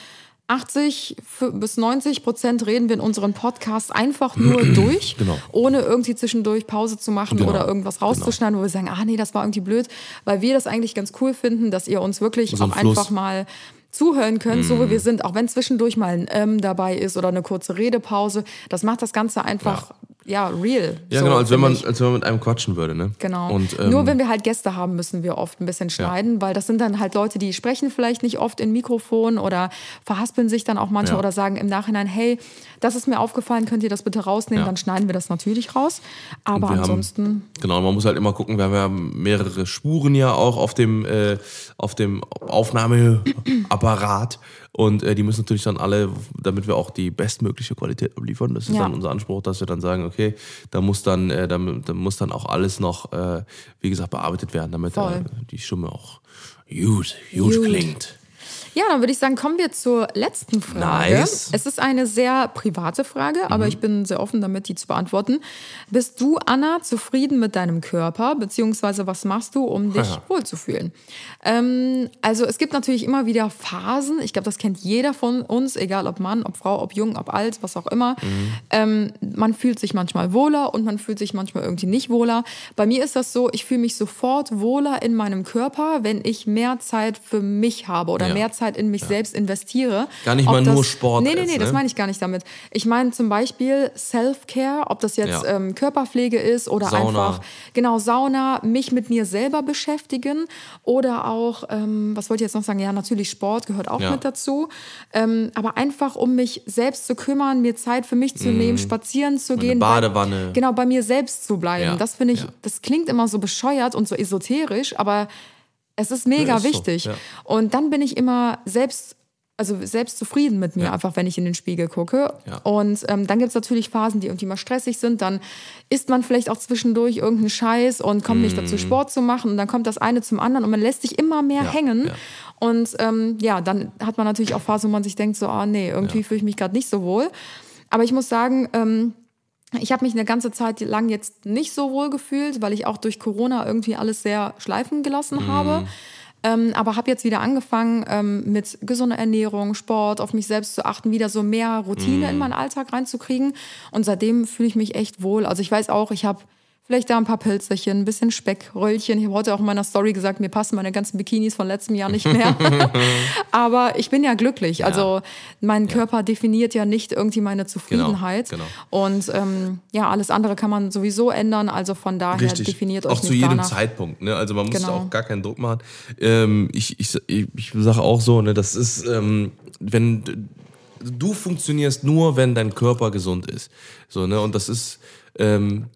Speaker 1: 80 f- bis 90 Prozent reden wir in unseren Podcasts einfach nur durch,
Speaker 2: Genau.
Speaker 1: ohne irgendwie zwischendurch Pause zu machen
Speaker 2: Genau.
Speaker 1: oder irgendwas rauszuschneiden, wo wir sagen, ah nee, das war irgendwie blöd, weil wir das eigentlich ganz cool finden, dass ihr uns wirklich
Speaker 2: So ein
Speaker 1: auch
Speaker 2: Fluss. Mhm.
Speaker 1: einfach mal zuhören könnt, so wie wir sind, auch wenn zwischendurch mal ein Ähm dabei ist oder eine kurze Redepause. Das macht das Ganze einfach, ja, real.
Speaker 2: Ja,
Speaker 1: so,
Speaker 2: genau, als wenn, man,
Speaker 1: ich.
Speaker 2: als wenn man mit einem quatschen würde, ne?
Speaker 1: Genau.
Speaker 2: Und, ähm,
Speaker 1: Nur wenn wir halt Gäste haben, müssen wir oft ein bisschen schneiden, weil das sind dann halt Leute, die sprechen vielleicht nicht oft in Mikrofon oder verhaspeln sich dann auch manchmal
Speaker 2: Ja.
Speaker 1: oder sagen im Nachhinein, hey, das ist mir aufgefallen, könnt ihr das bitte rausnehmen?
Speaker 2: Ja.
Speaker 1: Dann schneiden wir das natürlich raus. Aber ansonsten,
Speaker 2: Haben, genau, man muss halt immer gucken, wir haben ja mehrere Spuren ja auch auf dem, äh, auf dem Aufnahmeapparat. Und äh, die müssen natürlich dann alle, damit wir auch die bestmögliche Qualität abliefern. Das ist
Speaker 1: Ja.
Speaker 2: dann unser Anspruch, dass wir dann sagen, okay, da muss dann, äh, da, da muss dann auch alles noch, äh, wie gesagt, bearbeitet werden, damit äh, die Stimme auch gut, gut,
Speaker 1: Gut.
Speaker 2: klingt.
Speaker 1: Ja, dann würde ich sagen, kommen wir zur letzten Frage.
Speaker 2: Nice. Mhm.
Speaker 1: Es ist eine sehr private Frage, aber ich bin sehr offen damit, die zu beantworten. Bist du, Anna, zufrieden mit deinem Körper, beziehungsweise was machst du, um dich
Speaker 2: Ja.
Speaker 1: wohlzufühlen? Ähm, also es gibt natürlich immer wieder Phasen. Ich glaube, das kennt jeder von uns, egal ob Mann, ob Frau, ob jung, ob alt, was auch immer.
Speaker 2: Mhm.
Speaker 1: Ähm, man fühlt sich manchmal wohler und man fühlt sich manchmal irgendwie nicht wohler. Bei mir ist das so, ich fühle mich sofort wohler in meinem Körper, wenn ich mehr Zeit für mich habe oder
Speaker 2: Ja. Ja.
Speaker 1: mehr Zeit in mich selbst investiere.
Speaker 2: Gar nicht
Speaker 1: Ob
Speaker 2: mal
Speaker 1: das,
Speaker 2: nur Sport
Speaker 1: Nee, nee,
Speaker 2: ist,
Speaker 1: nee, das
Speaker 2: ne?
Speaker 1: meine ich gar nicht damit. Ich meine zum Beispiel Self-Care, ob das jetzt
Speaker 2: Ja.
Speaker 1: ähm, Körperpflege ist oder
Speaker 2: Sauna.
Speaker 1: einfach, genau, Sauna, mich mit mir selber beschäftigen oder auch, ähm, was wollte ich jetzt noch sagen? Ja, natürlich Sport gehört auch
Speaker 2: Ja.
Speaker 1: mit dazu. Ähm, aber einfach, um mich selbst zu kümmern, mir Zeit für mich zu nehmen, spazieren zu gehen. bei-
Speaker 2: Mhm. Badewanne.
Speaker 1: Genau, bei mir selbst zu bleiben.
Speaker 2: Ja,
Speaker 1: Das finde ich,
Speaker 2: ja.
Speaker 1: das klingt immer so bescheuert und so esoterisch, aber es ist mega
Speaker 2: ist so,
Speaker 1: wichtig.
Speaker 2: ja.
Speaker 1: Und dann bin ich immer selbst, also selbst zufrieden mit mir, einfach wenn ich in den Spiegel gucke.
Speaker 2: Ja.
Speaker 1: Und ähm, dann gibt es natürlich Phasen, die irgendwie mal stressig sind. Dann isst man vielleicht auch zwischendurch irgendeinen Scheiß und kommt nicht dazu, Sport zu machen. Und dann kommt das eine zum anderen und man lässt sich immer mehr.
Speaker 2: Ja,
Speaker 1: hängen.
Speaker 2: ja.
Speaker 1: Und ähm, ja, dann hat man natürlich auch Phasen, wo man sich denkt, so, ah nee, irgendwie fühle ich mich gerade nicht so wohl. Aber ich muss sagen, ähm, ich habe mich eine ganze Zeit lang jetzt nicht so wohl gefühlt, weil ich auch durch Corona irgendwie alles sehr schleifen gelassen habe. Ähm, aber habe jetzt wieder angefangen, ähm, mit gesunder Ernährung, Sport, auf mich selbst zu achten, wieder so mehr Routine in meinen Alltag reinzukriegen. Und seitdem fühle ich mich echt wohl. Also ich weiß auch, ich habe vielleicht da ein paar Pilzerchen, ein bisschen Speckröllchen. Ich habe heute auch in meiner Story gesagt, mir passen meine ganzen Bikinis von letztem Jahr nicht mehr. Aber ich bin ja glücklich. Also mein Körper definiert ja nicht irgendwie meine Zufriedenheit.
Speaker 2: genau.
Speaker 1: Und ähm, ja, alles andere kann man sowieso ändern. Also von daher
Speaker 2: Richtig.
Speaker 1: definiert
Speaker 2: auch
Speaker 1: euch
Speaker 2: zu
Speaker 1: nicht
Speaker 2: jedem
Speaker 1: danach.
Speaker 2: Zeitpunkt. Ne? Also man muss
Speaker 1: Genau.
Speaker 2: auch gar keinen Druck machen. Ähm, ich ich, ich, ich sage auch so, ne, das ist, ähm, wenn du funktionierst nur, wenn dein Körper gesund ist. So, ne? Und das ist, ähm,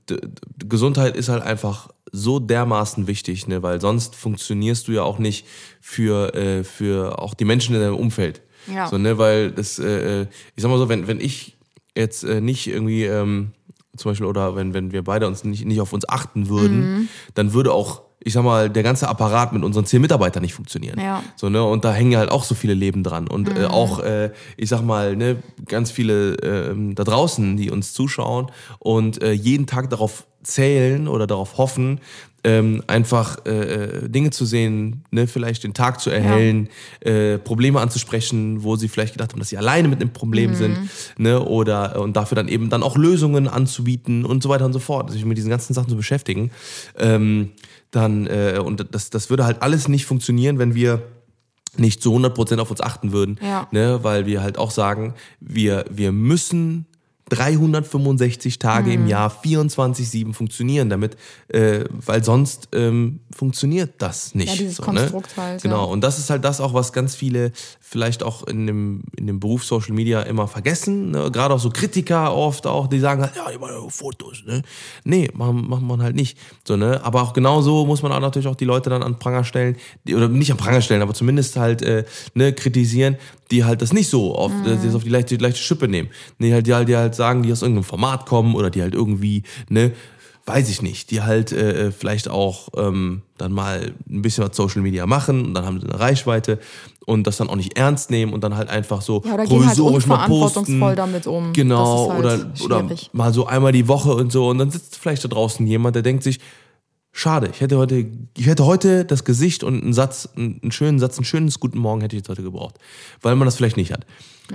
Speaker 2: Gesundheit ist halt einfach so dermaßen wichtig, ne? weil sonst funktionierst du ja auch nicht für, äh, für auch die Menschen in deinem Umfeld.
Speaker 1: Ja.
Speaker 2: So, ne? Weil das, äh, äh, ich sag mal so, wenn, wenn ich jetzt äh, nicht irgendwie ähm, zum Beispiel oder wenn, wenn wir beide uns nicht, nicht auf uns achten würden, dann würde auch, ich sag mal, der ganze Apparat mit unseren zehn Mitarbeitern nicht funktionieren.
Speaker 1: Ja.
Speaker 2: So, ne? Und da hängen halt auch so viele Leben dran. Und äh, auch, äh, ich sag mal, ne, ganz viele ähm, da draußen, die uns zuschauen und äh, jeden Tag darauf zählen oder darauf hoffen, ähm, einfach äh, äh, Dinge zu sehen, ne, vielleicht den Tag zu erhellen, äh, Probleme anzusprechen, wo sie vielleicht gedacht haben, dass sie alleine mit einem Problem sind, ne, oder äh, und dafür dann eben dann auch Lösungen anzubieten und so weiter und so fort, sich mit diesen ganzen Sachen zu beschäftigen, ähm, dann äh, und das das würde halt alles nicht funktionieren, wenn wir nicht zu 100% auf uns achten würden,
Speaker 1: Ja.
Speaker 2: ne, weil wir halt auch sagen, wir, wir müssen 365 Tage
Speaker 1: Mhm.
Speaker 2: im Jahr 24-7 funktionieren, damit, äh, weil sonst ähm, funktioniert das nicht.
Speaker 1: Ja, dieses Konstrukt halt,
Speaker 2: Genau,
Speaker 1: ja.
Speaker 2: und das ist halt das auch, was ganz viele vielleicht auch in dem, in dem Beruf Social Media immer vergessen. Ne? Gerade auch so Kritiker oft auch, die sagen halt, ja, ich mache Fotos. Ne? Nee, macht macht man halt nicht. So, ne? Aber auch genauso muss man auch natürlich auch die Leute dann an Pranger stellen, die, oder nicht an Pranger stellen, aber zumindest halt äh, ne, kritisieren, die halt das nicht so auf,
Speaker 1: Mhm.
Speaker 2: die das auf die leichte, die leichte Schippe nehmen. Nee, halt, die halt, die halt sagen, die aus irgendeinem Format kommen oder die halt irgendwie, ne, weiß ich nicht, die halt äh, vielleicht auch ähm, dann mal ein bisschen was Social Media machen und dann haben sie eine Reichweite und das dann auch nicht ernst nehmen und dann halt einfach so
Speaker 1: Ja, oder gehen halt
Speaker 2: provisorisch mal posten.
Speaker 1: damit um.
Speaker 2: Genau,
Speaker 1: halt
Speaker 2: oder, oder mal so einmal die Woche und so und dann sitzt vielleicht da draußen jemand, der denkt sich, schade, ich hätte heute, ich hätte heute das Gesicht und einen Satz, einen, schönen Satz, einen schönes Guten Morgen hätte ich jetzt heute gebraucht, weil man das vielleicht nicht hat.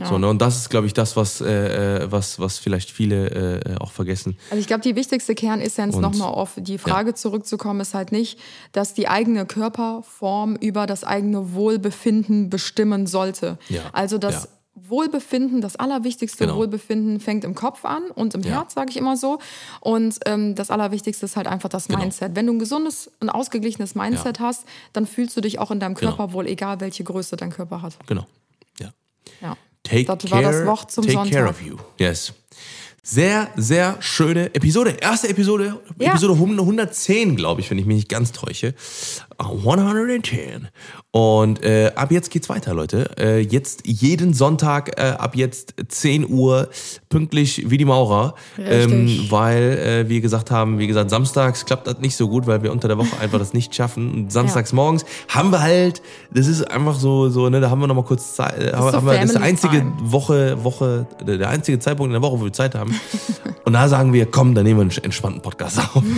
Speaker 2: So, ne? Und das ist, glaube ich, das, was, äh, äh, was, was vielleicht viele äh, auch vergessen.
Speaker 1: Also ich glaube, die wichtigste Kernessenz, nochmal auf die Frage zurückzukommen, ist halt nicht, dass die eigene Körperform über das eigene Wohlbefinden bestimmen sollte.
Speaker 2: Ja,
Speaker 1: Also das
Speaker 2: ja.
Speaker 1: Wohlbefinden, das allerwichtigste
Speaker 2: Genau.
Speaker 1: Wohlbefinden fängt im Kopf an und im
Speaker 2: Ja.
Speaker 1: Herz, sage ich immer so. Und ähm, das Allerwichtigste ist halt einfach das
Speaker 2: Genau.
Speaker 1: Mindset. Wenn du ein gesundes und ausgeglichenes Mindset hast, dann fühlst du dich auch in deinem
Speaker 2: Genau.
Speaker 1: Körper wohl, egal welche Größe dein Körper hat.
Speaker 2: Genau. Ja.
Speaker 1: Ja.
Speaker 2: Take
Speaker 1: das
Speaker 2: care,
Speaker 1: war das Wort zum
Speaker 2: take
Speaker 1: Sonntag.
Speaker 2: care of you. Yes. Sehr, sehr schöne Episode. Erste Episode,
Speaker 1: Ja.
Speaker 2: Episode 110, glaube ich, wenn ich mich nicht ganz täusche. Uh, 110. Und äh, ab jetzt geht's weiter, Leute. Äh, jetzt jeden Sonntag äh, ab jetzt 10 Uhr pünktlich wie die Maurer. Ähm, weil äh, wir gesagt haben, wie gesagt, samstags klappt das nicht so gut, weil wir unter der Woche einfach das nicht schaffen. Und samstags morgens haben wir halt, das ist einfach so, so ne, da haben wir noch mal kurz Zeit. Äh, haben,
Speaker 1: so
Speaker 2: haben wir, das ist der einzige. Woche, Woche, der einzige Zeitpunkt in der Woche, wo wir Zeit haben. Und da sagen wir, komm, dann nehmen wir einen entspannten Podcast auf.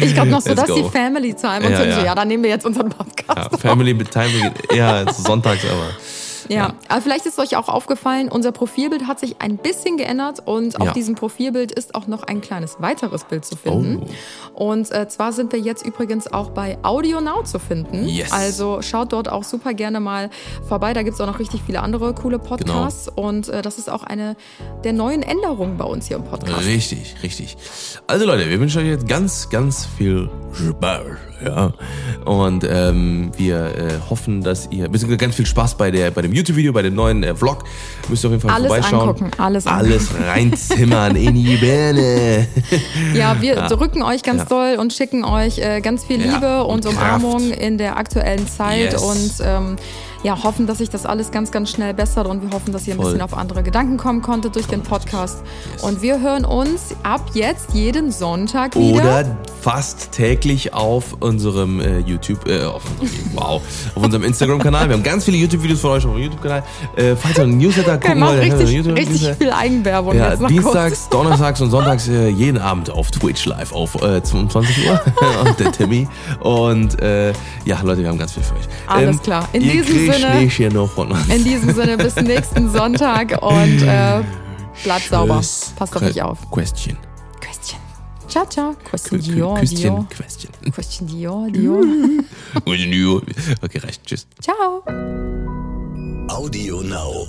Speaker 1: Ich glaube noch so,
Speaker 2: Let's
Speaker 1: das ist die. Family Time. Und
Speaker 2: Ja,
Speaker 1: so,
Speaker 2: ja.
Speaker 1: ja, dann nehmen wir jetzt unseren Podcast.
Speaker 2: Ja, Family Time, ja, so sonntags aber.
Speaker 1: Ja, aber vielleicht ist euch auch aufgefallen, unser Profilbild hat sich ein bisschen geändert und auf
Speaker 2: Ja.
Speaker 1: diesem Profilbild ist auch noch ein kleines weiteres Bild zu finden.
Speaker 2: Oh.
Speaker 1: Und äh, zwar sind wir jetzt übrigens auch bei Audio Now zu finden.
Speaker 2: Yes.
Speaker 1: Also schaut dort auch super gerne mal vorbei. Da gibt es auch noch richtig viele andere coole Podcasts.
Speaker 2: Genau.
Speaker 1: Und äh, das ist auch eine der neuen Änderungen bei uns hier im Podcast.
Speaker 2: Richtig, richtig. Also Leute, wir wünschen euch jetzt ganz, ganz viel Spaß. Ja. Und ähm, wir äh, hoffen, dass ihr beziehungsweise ganz viel Spaß bei, der, bei dem YouTube-Video, bei dem neuen äh, Vlog. Müsst ihr auf jeden Fall
Speaker 1: Alles
Speaker 2: vorbeischauen.
Speaker 1: angucken, alles
Speaker 2: Alles reinzimmern in die Birne.
Speaker 1: Ja, wir drücken euch ganz
Speaker 2: Ja.
Speaker 1: doll und schicken euch äh, ganz viel
Speaker 2: Ja,
Speaker 1: Liebe
Speaker 2: und
Speaker 1: und,
Speaker 2: Kraft.
Speaker 1: Umarmung in der aktuellen Zeit
Speaker 2: Yes.
Speaker 1: und ähm, ja, hoffen, dass sich das alles ganz, ganz schnell bessert und wir hoffen, dass ihr ein
Speaker 2: Voll.
Speaker 1: bisschen auf andere Gedanken kommen konntet durch den Podcast. Und wir hören uns ab jetzt jeden Sonntag wieder.
Speaker 2: Oder fast täglich auf unserem äh, YouTube, äh, auf unserem, wow, auf unserem Instagram-Kanal. Wir haben ganz viele YouTube-Videos von euch auf unserem YouTube-Kanal. Äh, falls ihr einen Newsletter gucken wollt,
Speaker 1: richtig,
Speaker 2: einen
Speaker 1: richtig
Speaker 2: YouTube-
Speaker 1: viel Eigenwerbung
Speaker 2: Ja, dienstags, donnerstags und sonntags äh, jeden Abend auf Twitch live auf äh, 22 Uhr. und der Timmy. Und äh, ja, Leute, wir haben ganz viel für euch.
Speaker 1: Alles klar. In diesem
Speaker 2: kriegt
Speaker 1: Sinne-
Speaker 2: hier noch von uns.
Speaker 1: In diesem Sinne, bis nächsten Sonntag und äh, bleibt sauber.
Speaker 2: Tschüss.
Speaker 1: Passt auf euch auf.
Speaker 2: Question.
Speaker 1: Küsschen. Ciao, ciao. Küsschen,
Speaker 2: Kü-
Speaker 1: Dior, Dior.
Speaker 2: Question.
Speaker 1: Küsschen, Dior, Dior.
Speaker 2: Okay, reicht. Tschüss.
Speaker 1: Ciao.
Speaker 3: Audio Now.